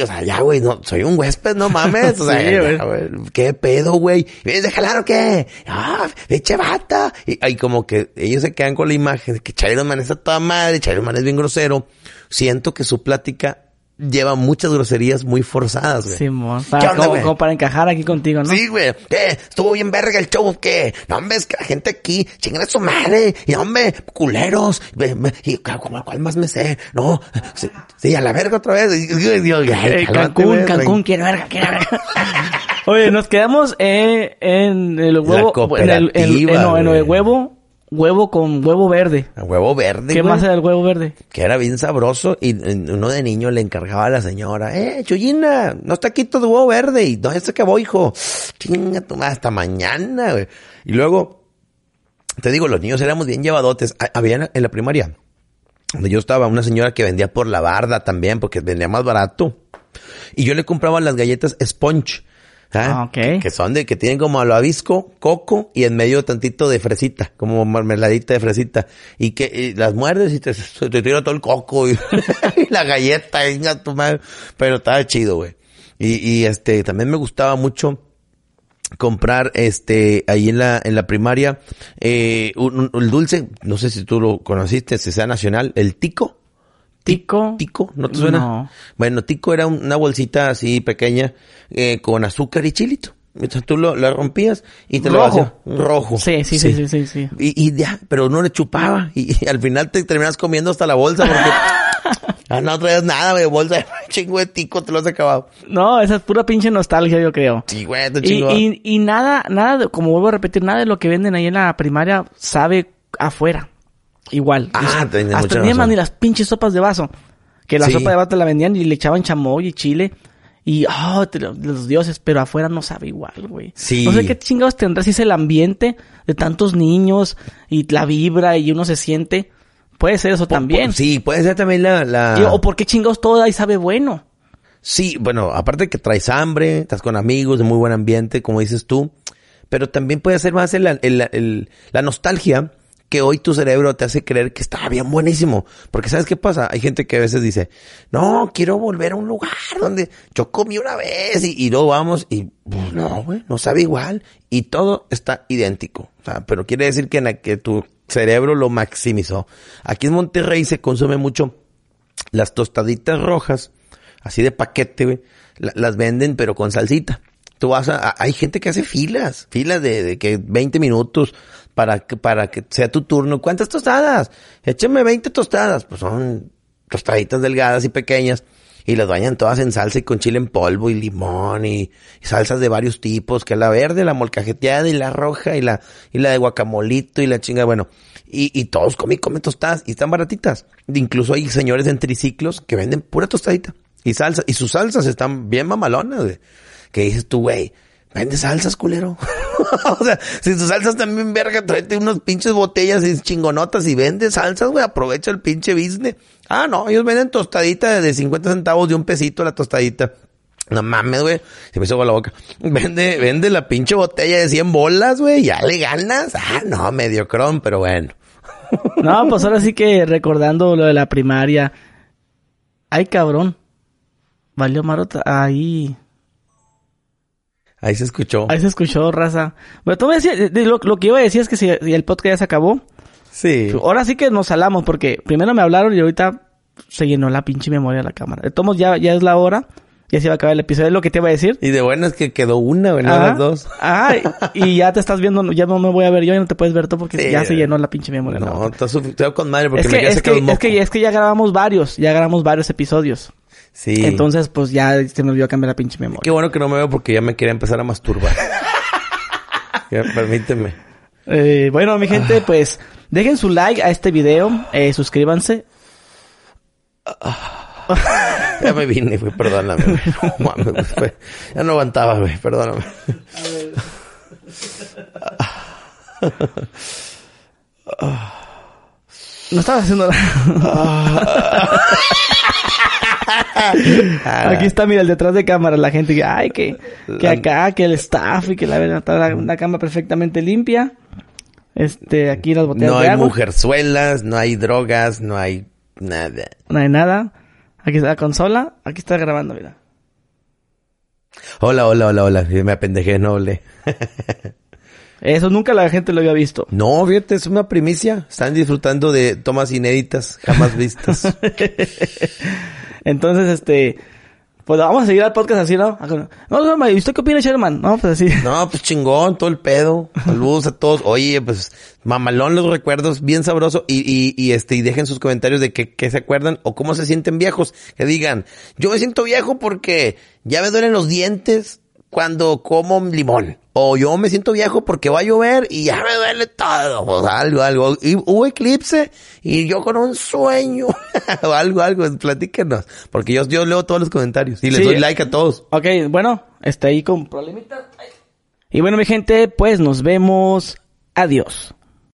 O sea, ya, güey, no, soy un huésped, no mames. O sea, Sí, ya, güey. güey, ¿qué pedo, güey? ¿Vienes de jalar o qué? Ah, eche bata. Y, y como que ellos se quedan con la imagen de que Chairo Man está toda madre, Chairo Man es bien grosero. Siento que su plática lleva muchas groserías muy forzadas, güey. ¿Qué Para, onda, como, güey? como para encajar aquí contigo, ¿no? Sí, güey. ¿Qué? Estuvo bien verga el show, ¿qué? No, hombre, es que la gente aquí, chingan a su madre. Y, hombre, culeros. Y, ¿cuál, cuál más me sé? No, sí, sí, a la verga otra vez. Y, ay, Eh, cálmate, Cancún, güey. Cancún, quiero verga, quiero verga. Oye, nos quedamos eh, en el huevo, en el, en- en- no, en el huevo, huevo con huevo verde. A huevo verde, ¿Qué güey. más era el huevo verde? Que era bien sabroso. Y uno de niño le encargaba a la señora, eh, Chuyina, no está aquí todo huevo verde. Y no, se acabó, hijo. Chinga tu madre, hasta mañana, güey. Y luego, te digo, los niños éramos bien llevadotes. Ha- Había en la primaria, donde yo estaba, una señora que vendía por la barda también, porque vendía más barato. Y yo le compraba las galletas Sponge. ¿Ah? Ah, ok. Que, son de, que tienen como avisco, coco y en medio tantito de fresita, como mermeladita de fresita. Y que y las muerdes y te, te tira todo el coco y, y la galleta, venga tu madre. Pero estaba chido, güey. Y, y este, también me gustaba mucho comprar este ahí en la en la primaria eh, un- un- el dulce no sé si tú lo conociste si sea nacional el tico Tico. tico no te suena No. bueno tico era un- una bolsita así pequeña eh, con azúcar y chilito entonces tú lo la rompías y te lo hacías rojo Sí, sí, sí, sí, sí, sí. y, y ya pero no le chupaba y, y al final te terminas comiendo hasta la bolsa porque Ah, no traes nada, güey. Bolsa de chingo de tico, te lo has acabado. No, esa es pura pinche nostalgia, yo creo. Sí, güey, te Y, chingo. y, y nada, nada, de- como vuelvo a repetir, nada de lo que venden ahí en la primaria sabe afuera. Igual. Ah, tienes hasta mucha más razón. ni las pinches sopas de vaso. Que la Sí. sopa de vaso la vendían y le echaban chamoy y chile. Y, oh, te los dioses, pero afuera no sabe igual, güey. Sí. No sé qué chingados tendrá si es el ambiente de tantos niños y la vibra y uno se siente. Puede ser eso también. Sí, puede ser también la... la... Y- o por qué chingados todo ahí sabe bueno. Sí, bueno, aparte que traes hambre, estás con amigos, de muy buen ambiente, como dices tú, pero también puede ser más el- el- el- la nostalgia que hoy tu cerebro te hace creer que estaba bien buenísimo. Porque ¿sabes qué pasa? Hay gente que a veces dice, no, quiero volver a un lugar donde yo comí una vez y, y luego vamos y pues, no, güey, no sabe igual y todo está idéntico. O sea, pero quiere decir que, en la que tu cerebro lo maximizó. Aquí en Monterrey se consume mucho las tostaditas rojas, así de paquete, güey, la- las venden pero con salsita. Tú vas a, a- hay gente que hace filas, filas de, de que 20 minutos para que, para que sea tu turno. ¿Cuántas tostadas? Échame 20 tostadas. Pues son tostaditas delgadas y pequeñas. Y las bañan todas en salsa y con chile en polvo y limón y, y salsas de varios tipos, que la verde, la molcajeteada y la roja y la, y la de guacamolito y la chinga, bueno. Y, y todos comen, comen tostadas y están baratitas. Incluso hay señores en triciclos que venden pura tostadita y salsa. Y sus salsas están bien mamalonas, güey. Que dices tú, güey, vende salsas, culero. o sea, si tus salsas también verga, tráete unos pinches botellas y chingonotas y vende salsas, güey, aprovecha el pinche business. Ah, no, ellos venden tostadita de 50 centavos de un pesito la tostadita. No mames, güey. Se me hizo la boca. Vende, vende la pinche botella de 100 bolas, güey. Ya le ganas. Ah, no, medio cron, pero bueno. No, pues ahora sí que recordando lo de la primaria. Ay, cabrón. Valió marota. Ahí. Ahí se escuchó. Ahí se escuchó, raza. Pero tú me decías, de- de lo, lo que iba a decir es que si, si el podcast ya se acabó, Sí. ahora sí que nos salamos porque primero me hablaron y ahorita se llenó la pinche memoria de la cámara. Modos, ya, ya es la hora. Ya se va a acabar el episodio. Es lo que te iba a decir. Y de buenas que quedó una, Ajá. las dos. Ah, y ya te estás viendo, ya no me voy a ver yo y no te puedes ver tú porque Sí, ya se llenó la pinche memoria. No, estoy con madre porque es me que, quedé es, que, es que es que ya grabamos varios, ya grabamos varios episodios. Sí. Entonces, pues ya se me olvidó cambiar la pinche memoria. Qué bueno que no me veo porque ya me quería empezar a masturbar. Ya, permíteme. Eh, bueno, mi gente, pues dejen su like a este video, eh, suscríbanse. Ya me vine, güey, perdóname. güey. No mames, güey, fue- Ya no aguantaba, güey, perdóname. No estaba haciendo nada. Aquí está, mira, el detrás de cámara, la gente que, ay, que, que acá, que el staff y que la verdad está la, una cama perfectamente limpia. Este, aquí las botellas No de hay agua. mujerzuelas, no hay drogas, no hay nada. No hay nada. Aquí está la consola. Aquí está grabando, mira. Hola, hola, hola, hola. Me apendejé, no hablé. Eso nunca la gente lo había visto. No, fíjate, es una primicia. Están disfrutando de tomas inéditas, jamás vistas. Entonces, este, pues vamos a seguir al podcast así, ¿no? No, no, ¿y usted qué opina, Sherman? No, pues así. No, pues chingón, todo el pedo. Saludos a todos. Oye, pues mamalón los recuerdos, bien sabroso. Y, y, y este, y dejen sus comentarios de qué, qué se acuerdan o cómo se sienten viejos. Que digan, yo me siento viejo porque ya me duelen los dientes cuando como limón. O yo me siento viejo porque va a llover y ya me duele todo. Pues algo, algo. Y hubo eclipse y yo con un sueño. o algo, algo. Platíquenos. Porque yo, yo leo todos los comentarios y les Sí. doy like a todos. Ok, bueno, está ahí con problemitas. Y bueno, mi gente, pues nos vemos. Adiós.